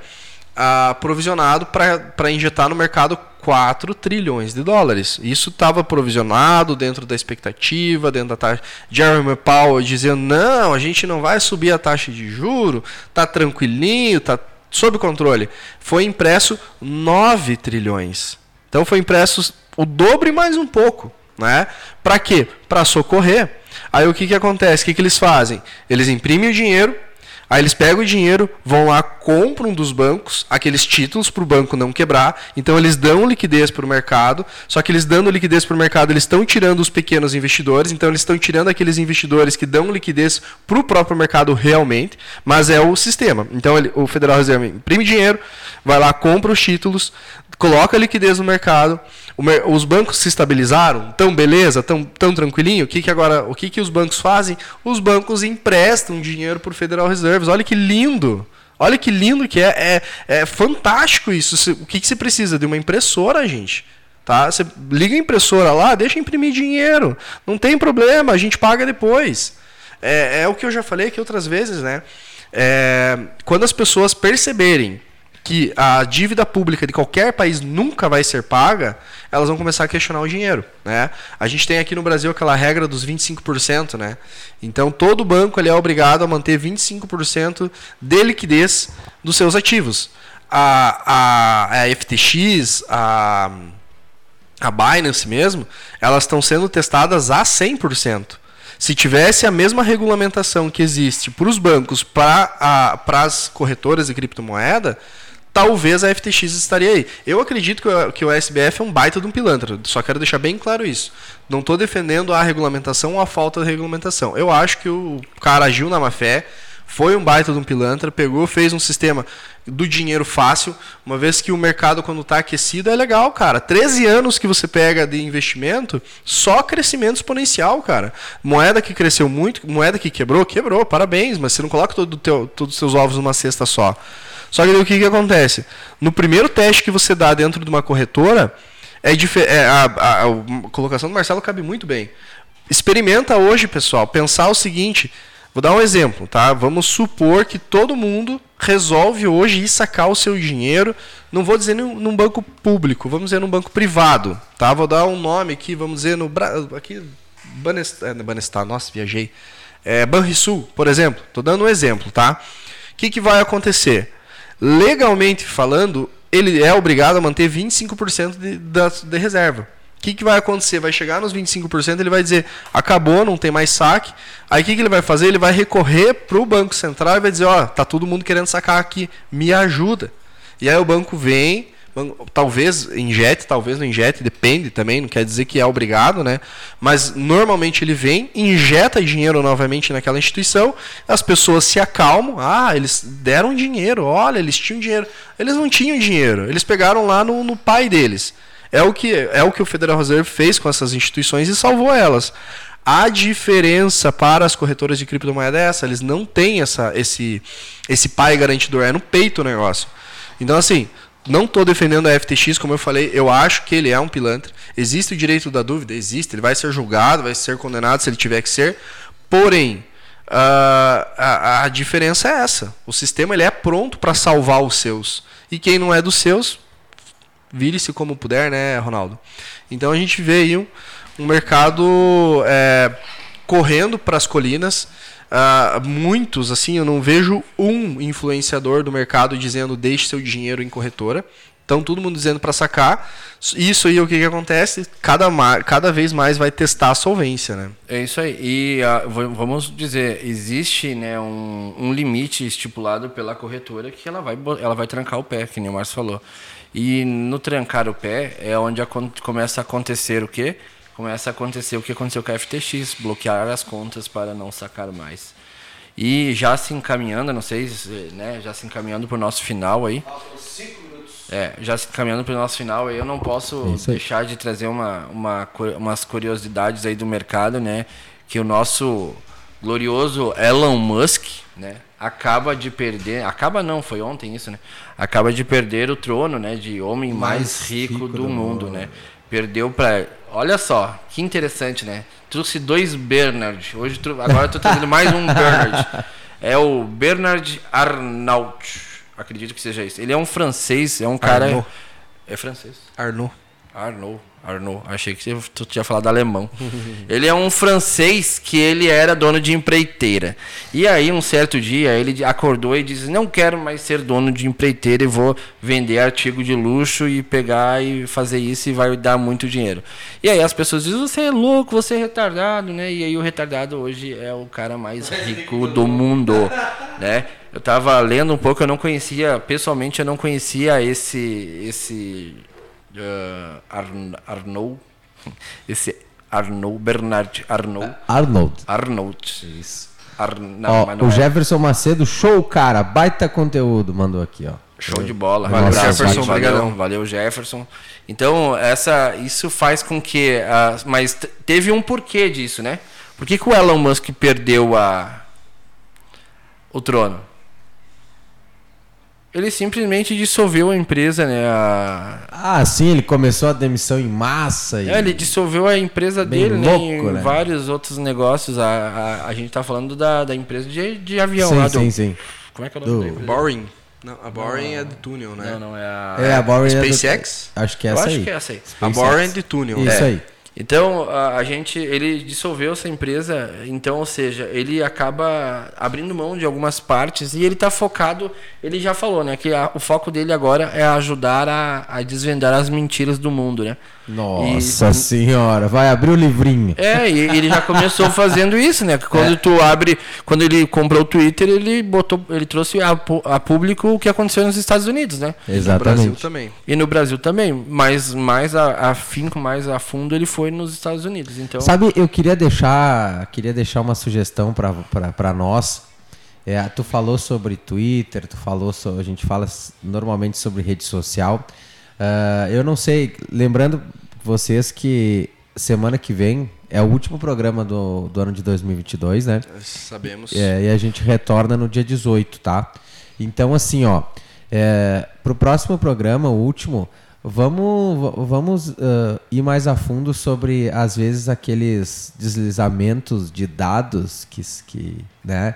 Uh, provisionado para injetar no mercado 4 trilhões de dólares. Isso estava provisionado dentro da expectativa, dentro da taxa. Jeremy Powell dizendo: não, a gente não vai subir a taxa de juro, tá tranquilinho, tá sob controle. Foi impresso 9 trilhões. Então foi impresso o dobro e mais um pouco. Né? Para quê? Para socorrer. Aí o que, que acontece? O que, que eles fazem? Eles imprimem o dinheiro, Aí eles pegam o dinheiro, vão lá, compram dos bancos aqueles títulos para o banco não quebrar. Então eles dão liquidez para o mercado. Só que eles dando liquidez para o mercado, eles estão tirando os pequenos investidores. Então eles estão tirando aqueles investidores que dão liquidez para o próprio mercado realmente. Mas é o sistema. Então ele, o Federal Reserve imprime dinheiro, vai lá, compra os títulos, coloca liquidez no mercado, os bancos se estabilizaram, tão beleza, tão, tão tranquilinho. O que, que agora, o que, que os bancos fazem? Os bancos emprestam dinheiro para o Federal Reserve. Olha que lindo! Olha que lindo que é, é, é fantástico isso. O que, que você precisa de uma impressora, gente? Tá? Você liga a impressora lá, deixa imprimir dinheiro, não tem problema, a gente paga depois. É, é o que eu já falei aqui outras vezes, né? É, quando as pessoas perceberem que a dívida pública de qualquer país nunca vai ser paga, elas vão começar a questionar o dinheiro. Né? A gente tem aqui no Brasil aquela regra dos 25%. Né? Então, todo banco ele é obrigado a manter 25% de liquidez dos seus ativos. A, a, a FTX, a, a Binance mesmo, elas estão sendo testadas a 100%. Se tivesse a mesma regulamentação que existe para os bancos, para as corretoras de criptomoeda, talvez a FTX estaria aí. Eu acredito que o, SBF é um baita de um pilantra, só quero deixar bem claro isso. Não estou defendendo a regulamentação ou a falta de regulamentação. Eu acho que o cara agiu na má fé, foi um baita de um pilantra, pegou, fez um sistema do dinheiro fácil, uma vez que o mercado quando está aquecido é legal, cara. 13 anos que você pega de investimento, só crescimento exponencial, cara. Moeda que cresceu muito, moeda que quebrou, quebrou, parabéns, mas você não coloca todo teu, todos os seus ovos numa cesta só. Só que daí o que, que acontece? No primeiro teste que você dá dentro de uma corretora, é, é a, a, a, colocação do Marcelo cabe muito bem. Experimenta hoje, pessoal, pensar o seguinte. Vou dar um exemplo, tá? Vamos supor que todo mundo resolve hoje ir sacar o seu dinheiro, não vou dizer num, banco público, vamos dizer num banco privado, tá? Vou dar um nome aqui, vamos dizer no aqui Banestar, é, Banestar nossa, viajei. é, Banrisul, por exemplo, estou dando um exemplo, tá? O que, que vai acontecer? Legalmente falando, ele é obrigado a manter 25% de, da, de reserva. O que, que vai acontecer? Vai chegar nos 25%, ele vai dizer, acabou, não tem mais saque. Aí o que, que ele vai fazer? Ele vai recorrer para o Banco Central e vai dizer, ó, tá todo mundo querendo sacar aqui, me ajuda. E aí o banco vem, talvez injete, talvez não injete, depende também, não quer dizer que é obrigado, né? Mas normalmente ele vem, injeta dinheiro novamente naquela instituição, as pessoas se acalmam, ah, eles deram dinheiro, olha, eles tinham dinheiro. Eles não tinham dinheiro, eles pegaram lá no, no pai deles. É o, que, é o que o Federal Reserve fez com essas instituições e salvou elas. A diferença para as corretoras de criptomoeda é essa, eles não têm essa, esse, esse pai garantidor, é no peito o negócio. Então, assim, não estou defendendo a FTX, como eu falei, eu acho que ele é um pilantra. Existe o direito da dúvida? Existe. Ele vai ser julgado, vai ser condenado se ele tiver que ser. Porém, uh, a, a, diferença é essa. O sistema ele é pronto para salvar os seus. E quem não é dos seus, vire-se como puder, né, Ronaldo? Então a gente vê aí um, um mercado é, correndo para as colinas. Uh, muitos, assim, eu não vejo um influenciador do mercado dizendo deixe seu dinheiro em corretora. Então, todo mundo dizendo para sacar. Isso aí, o que, que acontece? Cada, cada vez mais vai testar a solvência, né? É isso aí. E uh, vamos dizer, existe né, um, um, limite estipulado pela corretora que ela vai, ela vai trancar o pé, que nem o Márcio falou. E no trancar o pé é onde a, começa a acontecer o quê? Começa a acontecer o que aconteceu com a FTX, bloquear as contas para não sacar mais. E já se encaminhando, não sei, né, já se encaminhando para o nosso final aí. É, já se encaminhando para o nosso final aí, eu não posso deixar de trazer uma, uma, umas curiosidades aí do mercado, né? Que o nosso glorioso Elon Musk, né? Acaba de perder, acaba não, foi ontem isso, né? Acaba de perder o trono, né? De homem mais, mais rico, rico, do, do mundo, mundo, né? Perdeu para Olha só, que interessante, né? Trouxe dois Bernard. Hoje, agora estou trazendo mais um Bernard. <laughs> É o Bernard Arnault. Acredito que seja isso. Ele é um francês, é um cara. Arnaud. É francês? Arnaud. Arnaud. Arnaud, achei que tu tinha falado alemão. <laughs> ele é um francês que ele era dono de empreiteira. E aí, um certo dia, ele acordou e disse: Não quero mais ser dono de empreiteira e vou vender artigo de luxo e pegar e fazer isso e vai dar muito dinheiro. E aí as pessoas dizem: Você é louco, você é retardado, né? E aí o retardado hoje é o cara mais rico do mundo, né? Eu estava lendo um pouco, eu não conhecia, pessoalmente eu não conhecia esse esse uh, Arnaud, esse Arnaud, Bernard Arnaud. Arnold. Arnold. Isso. Ar... Não, ó, o é. Jefferson Macedo, show, cara, baita conteúdo, mandou aqui, ó. Show de bola. Valeu, Jefferson. Valeu, valeu, Jefferson. Então, essa, isso faz com que. Uh, mas teve um porquê disso, né? Por que, que o Elon Musk perdeu a, o trono? Ele simplesmente dissolveu a empresa, né? A... Ah, sim, ele começou a demissão em massa. E... É, ele dissolveu a empresa Bem dele, louco, né? Em né? vários outros negócios. A, a, a gente tá falando da, da empresa de, de avião sim, lá do... Sim, sim, Como é que é o nome do... da Boring. Não, a Boring não, é de túnel, né? Não, não, é a... É, a Boring SpaceX? É do... Acho que é essa Eu aí. acho que é essa aí. A Boring é de túnel. Isso é. aí. Então, a, a, gente, ele dissolveu essa empresa, então, ou seja, ele acaba abrindo mão de algumas partes e ele está focado, ele já falou, né, que a, o foco dele agora é ajudar a, a desvendar as mentiras do mundo, né? Nossa e, senhora, vai abrir o livrinho. É, e ele já começou <laughs> fazendo isso, né? Quando é. tu abre, quando ele comprou o Twitter, ele botou, ele trouxe a, a público o que aconteceu nos Estados Unidos, né? Exatamente. E no Brasil também. E no Brasil também, mas mais a, a finco, mais a fundo, ele foi nos Estados Unidos. Então, sabe, eu queria deixar, queria deixar uma sugestão para nós. É, tu falou sobre Twitter, tu falou, so, a gente fala normalmente sobre rede social. Uh, eu não sei, lembrando vocês que semana que vem é o último programa do, do ano de 2022, né? Sabemos. É, e a gente retorna no dia 18, tá? Então, assim, ó, é, pro próximo programa, o último, vamos, vamos uh, ir mais a fundo sobre, às vezes, aqueles deslizamentos de dados que, que né?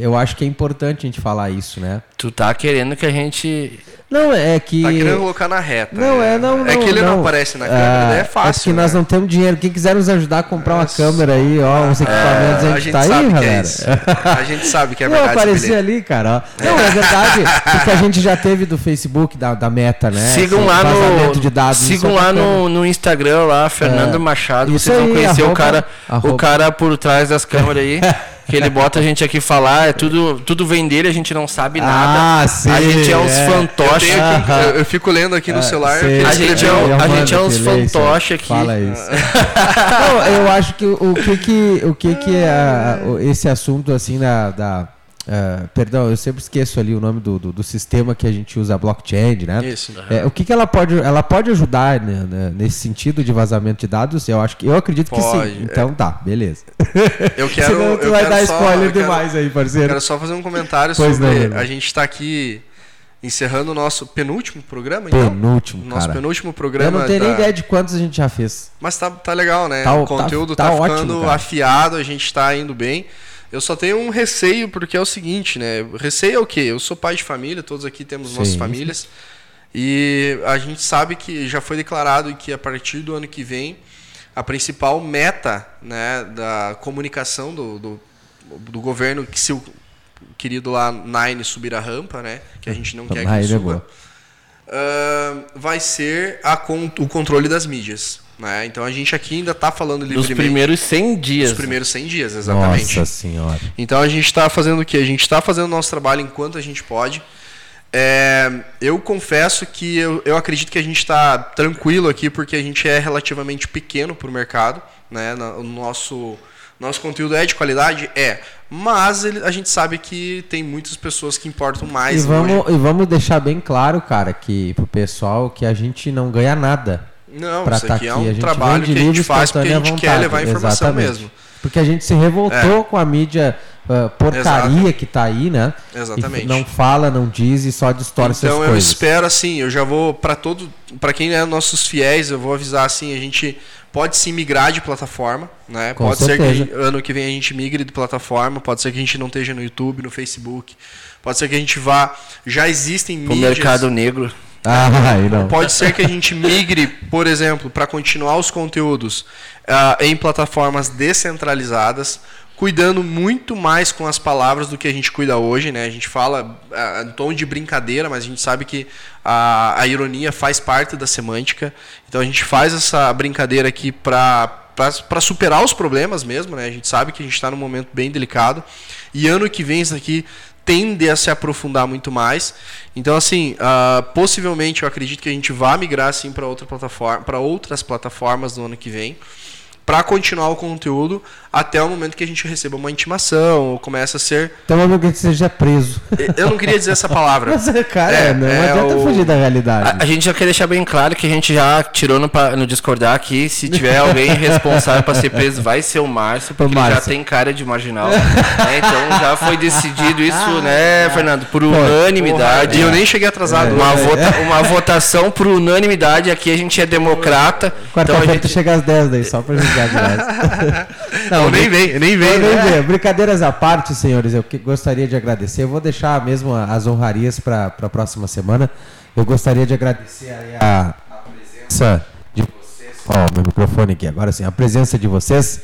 Eu acho que é importante a gente falar isso, né? Tu tá querendo que a gente. Não, é que. Tá querendo colocar na reta. Não, é, não, não. É que ele não, não aparece na câmera, daí é fácil. É que nós né? não temos dinheiro. Quem quiser nos ajudar a comprar uma É câmera aí, ó, uns equipamentos, a gente, tá aí, sabe que é galera. isso. A gente sabe que é Não, verdade. aparecer bilhete. ali, cara. ó. Não, é verdade, porque a gente já teve do Facebook, da, da Meta, né? sigam Esse lá no. de dados, sigam é lá no, no Instagram lá, Fernando É. Machado. Isso Vocês vão aí, conhecer o arroba- cara, arroba- o cara por trás das câmeras aí. <laughs> que ele bota a gente aqui falar, é tudo, tudo vem dele, a gente não sabe nada. Ah, sim, a gente é uns é. Eu, fantoches. tenho aqui, eu, eu fico lendo aqui no celular. sei. que A gente é, um- Eu a gente é uns fantoches aqui. Fala isso. <laughs> Não, eu acho que o que que, o que, que é esse assunto assim da. da ah, perdão, eu sempre esqueço ali o nome do, do, do sistema que a gente usa, blockchain, né? Isso. É, o que, que ela pode ela pode ajudar né, né, nesse sentido de vazamento de dados? Eu acho que eu acredito que Pode, sim. Então tá, beleza. <laughs> Eu quero. Senão tu eu vai quero dar só- spoiler eu quero- demais aí, Eu parceiro. quero só fazer um comentário Pois sobre. não, a gente está aqui encerrando o nosso penúltimo programa, então. Penúltimo, Nosso cara. penúltimo Eu programa. não tenho nem da- ideia de quantos a gente já fez. Mas tá, tá legal, né? Tá- o tá- conteúdo tá tá, ótimo, ficando cara. afiado, a gente tá indo bem. Eu só tenho um receio, porque é o seguinte, né? Receio é o quê? Eu sou pai de família, todos aqui temos Sim, nossas famílias. E a gente sabe que já foi declarado que a partir do ano que vem, a principal meta né, da comunicação do, do, do governo, que se o querido lá Nine subir a rampa, né? Que a gente não <laughs> quer que ele suba ah, vai ser a o controle das mídias. Né? Então a gente aqui ainda está falando livremente primeiros 100 dias. dos primeiros 100 dias, exatamente. Nossa senhora. Então a gente está fazendo o quê? A gente está fazendo o nosso trabalho enquanto a gente pode. É, eu confesso que eu, eu acredito que a gente está tranquilo aqui porque a gente é relativamente pequeno para o mercado. Né? O nosso, nosso conteúdo é de qualidade? É. Mas ele- a gente sabe que tem muitas pessoas que importam E mais. vamos, hoje. e vamos deixar bem claro, cara, que pro pessoal que a gente não ganha nada. Não, pra isso tá aqui é um A trabalho que a gente faz porque a gente quer vontade. levar informação Exatamente. mesmo. Porque a gente se revoltou com a mídia ah, porcaria que tá aí, né? Exatamente. E não fala, não diz e só distorce Então as eu coisas. espero assim, eu já vou para todo, para quem é nossos fiéis, eu vou avisar assim, a gente pode sim migrar de plataforma, né? Com pode ser certeza. que ano que vem a gente migre de plataforma, pode ser que a gente não esteja no YouTube, no Facebook, pode ser que a gente vá, já existem Pro mídias mercado negro. <laughs> Ah, não. Pode ser que a gente migre, por exemplo, para continuar os conteúdos ah, em plataformas descentralizadas, cuidando muito mais com as palavras do que a gente cuida hoje, né? A gente fala ah, em tom de brincadeira, mas a gente sabe que a, a ironia faz parte da semântica. Então a gente faz essa brincadeira aqui para para superar os problemas mesmo, né? A gente sabe que a gente está num momento bem delicado e ano que vem isso aqui tende a se aprofundar muito mais. Então, assim, ah, possivelmente eu acredito que a gente vai migrar assim para outra plataforma, para outras plataformas no ano que vem, para continuar o conteúdo até o momento que a gente receba uma intimação ou comece a ser. Então vamos que a gente seja preso. Eu não queria dizer essa palavra. <laughs> Mas, cara, É, não é adianta o- fugir da realidade. A, a gente já quer deixar bem claro que a gente já tirou no, no discordar aqui. Se tiver alguém <laughs> responsável para ser preso, vai ser o Márcio, porque O ele já Márcio. tem cara de marginal. né? Então já foi decidido isso, né, Fernando? Por unanimidade. E eu nem cheguei atrasado. Uma, hoje. vota- uma votação por unanimidade. Aqui a gente é democrata. Então a Quarta-feira tu gente. chega às 10 daí, só pra julgar demais. <laughs> Não, nem vem, nem vem. Nem né? ver. Brincadeiras à parte, senhores, eu que- gostaria de agradecer. Eu vou deixar mesmo as honrarias para a próxima semana. Eu gostaria de agradecer aí a, a presença de vocês. Ó, meu microfone aqui, agora sim. A presença de vocês.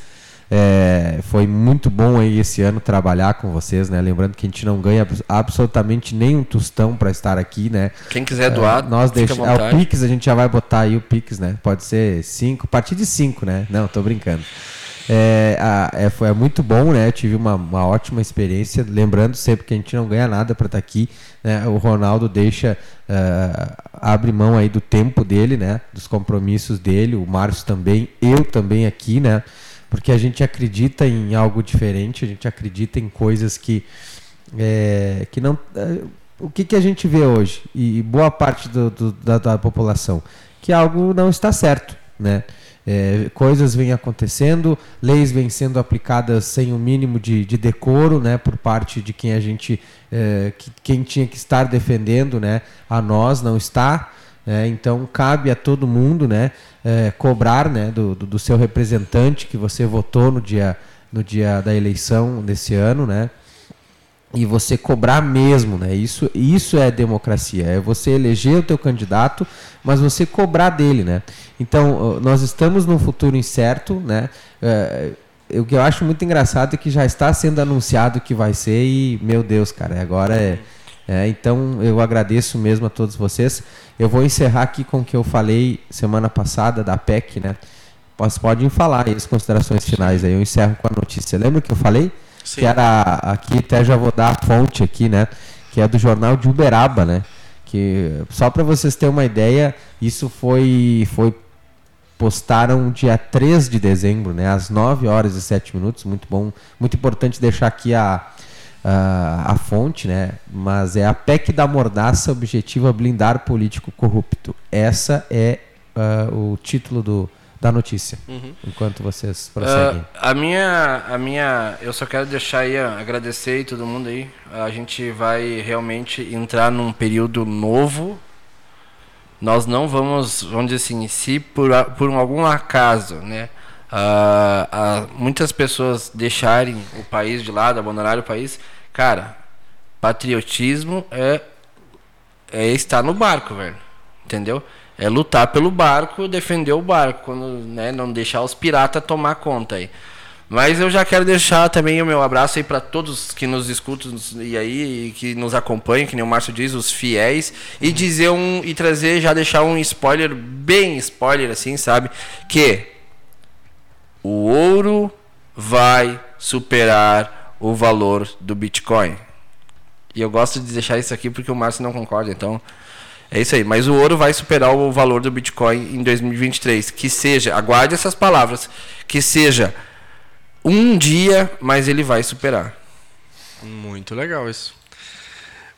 É, foi muito bom aí esse ano trabalhar com vocês, né? Lembrando que a gente não ganha abs- absolutamente nenhum tostão para estar aqui, né? Quem quiser doar, É, nós fica à deixa, é, o. Pix, a gente já vai botar aí o Pix, né? Pode ser 5, a partir de 5, né? Não, tô brincando. É, a- é, foi é muito bom, né? Eu tive uma, uma ótima experiência. Lembrando sempre que a gente não ganha nada para estar aqui. Né? O Ronaldo deixa, eh, abre mão aí do tempo dele, né? Dos compromissos dele. O Márcio também, eu também aqui, né? Porque a gente acredita em algo diferente, a gente acredita em coisas que, é, que não. é, o que, que a gente vê hoje e boa parte do, do- da, da população que algo não está certo, né? É, coisas vêm acontecendo, leis vêm sendo aplicadas sem o mínimo de, de decoro, né, por parte de quem a gente, é, que, quem tinha que estar defendendo, né, a nós não está. né? então cabe a todo mundo, né, é, cobrar, né, do, do, do seu representante que você votou no dia, no dia da eleição desse ano, né, e você cobrar mesmo, né? Isso, isso é democracia, é você eleger o teu candidato, mas você cobrar dele, né? Então, nós estamos num futuro incerto, né? É, o que eu acho muito engraçado é que já está sendo anunciado que vai ser e, meu Deus, cara, agora é, é então eu agradeço mesmo a todos vocês. Eu vou encerrar aqui com o que eu falei semana passada da PEC, né? Vocês podem falar aí as considerações finais aí, eu encerro com a notícia. Lembra que eu falei? Sim. que era aqui até já vou dar a fonte aqui, né? Que é do jornal de Uberaba, né? Que só para vocês terem uma ideia, isso foi foi postaram dia 3 de dezembro, né, às 9 horas e 7 minutos, muito bom, muito importante deixar aqui a, a, a fonte, né, mas é a PEC da mordaça objetiva blindar político corrupto. Essa é uh, o título do, da notícia, uhum. enquanto vocês prosseguem. Uh, a minha, a minha, eu só quero deixar aí, agradecer aí todo mundo aí. A gente vai realmente entrar num período novo. Nós não vamos, vamos dizer assim, se por, por algum acaso, né, uh, uh, muitas pessoas deixarem o país de lado, abandonarem o país, cara, patriotismo é, é estar no barco, velho, entendeu? É lutar pelo barco, defender o barco, quando, né, não deixar os piratas tomar conta aí. Mas eu já quero deixar também o meu abraço aí para todos que nos escutam e aí que nos acompanham, que nem o Márcio diz, os fiéis, e dizer um e trazer já deixar um spoiler bem spoiler assim, sabe, que o ouro vai superar o valor do Bitcoin. E eu gosto de deixar isso aqui porque o Márcio não concorda, então é isso aí. Mas o ouro vai superar o valor do Bitcoin em 2023. Que seja, aguarde essas palavras, que seja um dia, mas ele vai superar. Muito legal isso.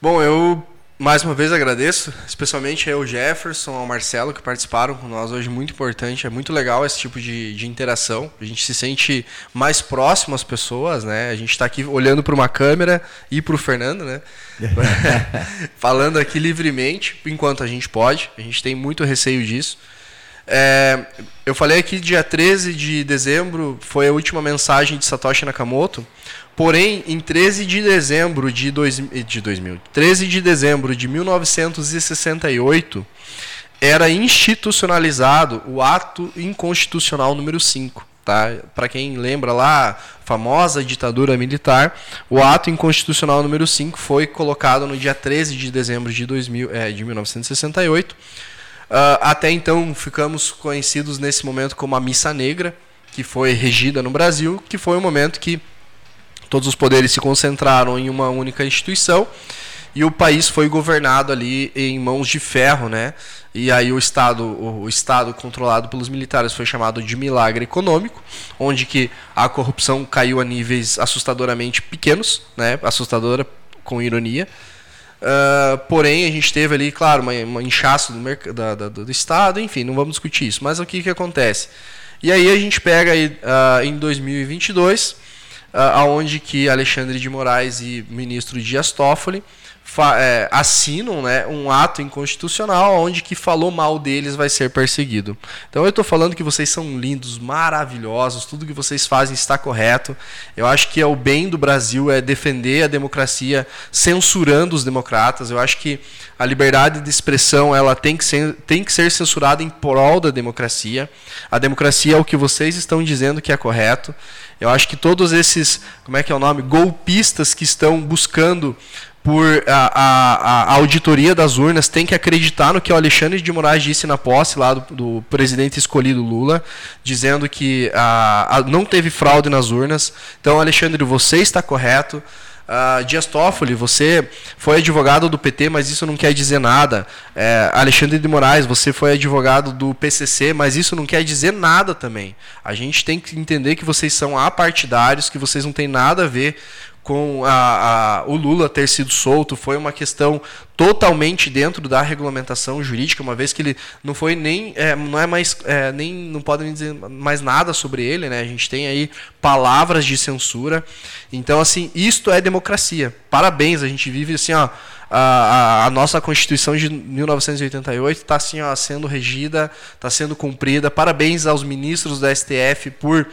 Bom, eu mais uma vez agradeço, especialmente ao Jefferson, ao Marcelo que participaram com nós hoje, muito importante, é muito legal esse tipo de, de interação, a gente se sente mais próximo às pessoas, né? A gente está aqui olhando para uma câmera e para o Fernando, né? <laughs> <laughs> Falando aqui livremente, enquanto a gente pode, a gente tem muito receio disso. É, eu falei aqui dia 13 de dezembro, foi a última mensagem de Satoshi Nakamoto, Porém, em 13 de dezembro de, dois, de 2000, 13 de dezembro de 1968, era institucionalizado o ato inconstitucional número 5. Tá? Para quem lembra lá, famosa ditadura militar, o ato inconstitucional número 5 foi colocado no dia 13 de dezembro de, 2000, é, de 1968. Uh, ah, até então ficamos conhecidos nesse momento como a Missa Negra, que foi regida no Brasil, que foi o momento que todos os poderes se concentraram em uma única instituição e o país foi governado ali em mãos de ferro, né? E aí o estado, o estado controlado pelos militares foi chamado de milagre econômico, onde que a corrupção caiu a níveis assustadoramente pequenos, né? Assustadora com ironia. Uh, porém, a gente teve ali, claro, uma, uma inchaço do, da, da, do Estado, enfim, não vamos discutir isso. Mas o que, que acontece? E aí a gente pega aí, uh, em 2022 uh, aonde que Alexandre de Moraes e ministro Dias Toffoli é, assinam né, um ato inconstitucional onde que falou mal deles vai ser perseguido. Então eu estou falando que vocês são lindos, maravilhosos, tudo que vocês fazem está correto. Eu acho que é o bem do Brasil é defender a democracia censurando os democratas. Eu acho que a liberdade de expressão ela tem que ser, tem que ser censurada em prol da democracia. A democracia é o que vocês estão dizendo que é correto. Eu acho que todos esses, como é que é o nome, golpistas que estão buscando por a, a, a, auditoria das urnas tem que acreditar no que o Alexandre de Moraes disse na posse lá do, do presidente escolhido Lula, dizendo que a, não teve fraude nas urnas. Então, Alexandre, você está correto. Uh, Dias Toffoli, você foi advogado do PT, mas isso não quer dizer nada. É, Alexandre de Moraes, você foi advogado do PCC, mas isso não quer dizer nada também. A gente tem que entender que vocês são apartidários, que vocês não têm nada a ver com a, a, o Lula ter sido solto foi uma questão totalmente dentro da regulamentação jurídica, uma vez que ele não foi nem é, não é mais é, nem não podem dizer mais nada sobre ele, né? A gente tem aí palavras de censura. Então assim, isto é democracia. Parabéns, a gente vive assim, ó, a, a, a, nossa Constituição de 1988 está assim, ó, sendo regida, está sendo cumprida. Parabéns aos ministros da STF por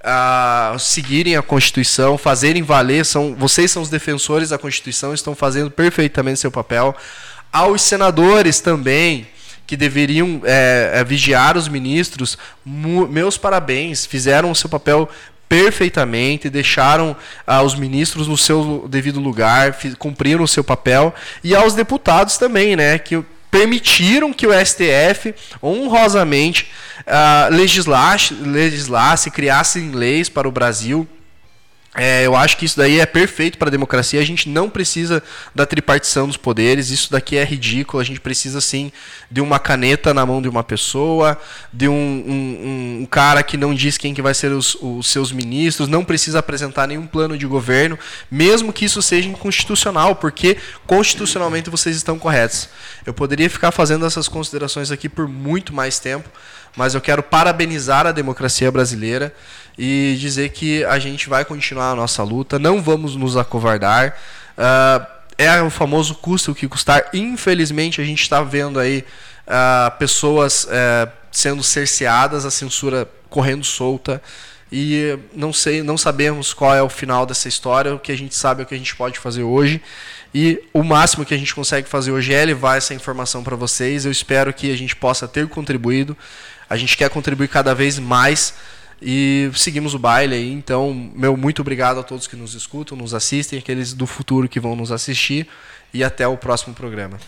uh, seguirem a Constituição, fazerem valer, são, vocês são os defensores da Constituição, estão fazendo perfeitamente seu papel. Aos senadores também, que deveriam é, é, vigiar os ministros, meus parabéns, fizeram o seu papel perfeitamente, deixaram ah, os ministros no seu devido lugar, cumpriram o seu papel, e aos deputados também, né, que permitiram que o STF honrosamente uh, legislasse, legislasse, criasse leis para o Brasil é, eu acho que isso daí é perfeito para a democracia. A gente não precisa da tripartição dos poderes. Isso daqui é ridículo. A gente precisa sim de uma caneta na mão de uma pessoa, de um, um, um cara que não diz quem que vai ser os, os, seus ministros. Não precisa apresentar nenhum plano de governo, mesmo que isso seja inconstitucional, porque constitucionalmente vocês estão corretos. Eu poderia ficar fazendo essas considerações aqui por muito mais tempo, mas eu quero parabenizar a democracia brasileira e dizer que a gente vai continuar a nossa luta, não vamos nos acovardar. Uh, é o famoso custo que custar. Infelizmente, a gente está vendo aí uh, pessoas uh, sendo cerceadas, a censura correndo solta. E não sei, não sabemos qual é o final dessa história. O que a gente sabe é o que a gente pode fazer hoje. E o máximo que a gente consegue fazer hoje é levar essa informação para vocês. Eu espero que a gente possa ter contribuído. A gente quer contribuir cada vez mais e seguimos o baile aí. Então, meu muito obrigado a todos que nos escutam, nos assistem, aqueles do futuro que vão nos assistir. E até o próximo programa.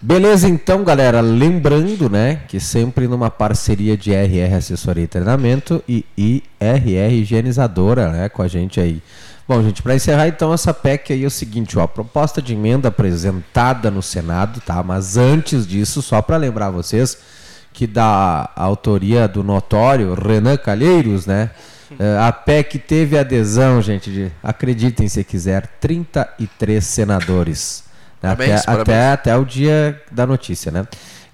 Beleza, então, galera. Lembrando, né, que sempre numa parceria de RR Assessoria e Treinamento e IRR Higienizadora, né, com a gente aí. Bom, gente, para encerrar então essa PEC aí é o seguinte, ó, a proposta de emenda apresentada no Senado, tá? Mas antes disso, só para lembrar vocês, que da autoria do notório Renan Calheiros, né? É, a PEC teve adesão, gente, de, acreditem se quiser, 33 senadores. Parabéns, até, parabéns. até, até o dia da notícia, né?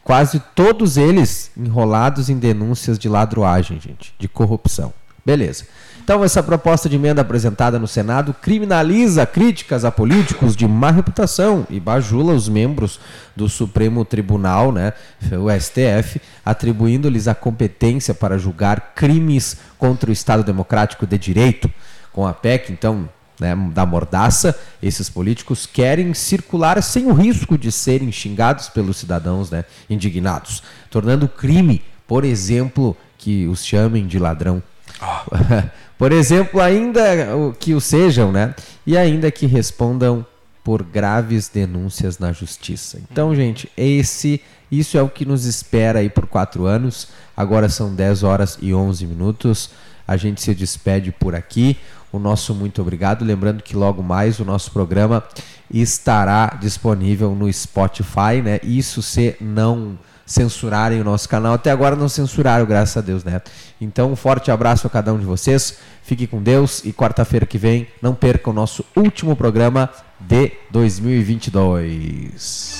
Quase todos eles enrolados em denúncias de ladroagem, gente, de corrupção. Beleza. Então, essa proposta de emenda apresentada no Senado criminaliza críticas a políticos de má reputação e bajula os membros do Supremo Tribunal, né, o STF, atribuindo-lhes a competência para julgar crimes contra o Estado Democrático de Direito. Com a PEC, então, né, da mordaça, esses políticos querem circular sem o risco de serem xingados pelos cidadãos né, indignados, tornando crime, por exemplo, que os chamem de ladrão. Oh. <laughs> Por exemplo, ainda que o sejam, né? E ainda que respondam por graves denúncias na justiça. Então, gente, esse, isso é o que nos espera aí por quatro anos. Agora são 10 horas e 11 minutos. A gente se despede por aqui. O nosso muito obrigado. Lembrando que logo mais o nosso programa estará disponível no Spotify, né? Isso se não censurarem o nosso canal. Até agora não censuraram, graças a Deus, né? Então, um forte abraço a cada um de vocês. Fique com Deus e quarta-feira que vem não perca o nosso último programa de 2022.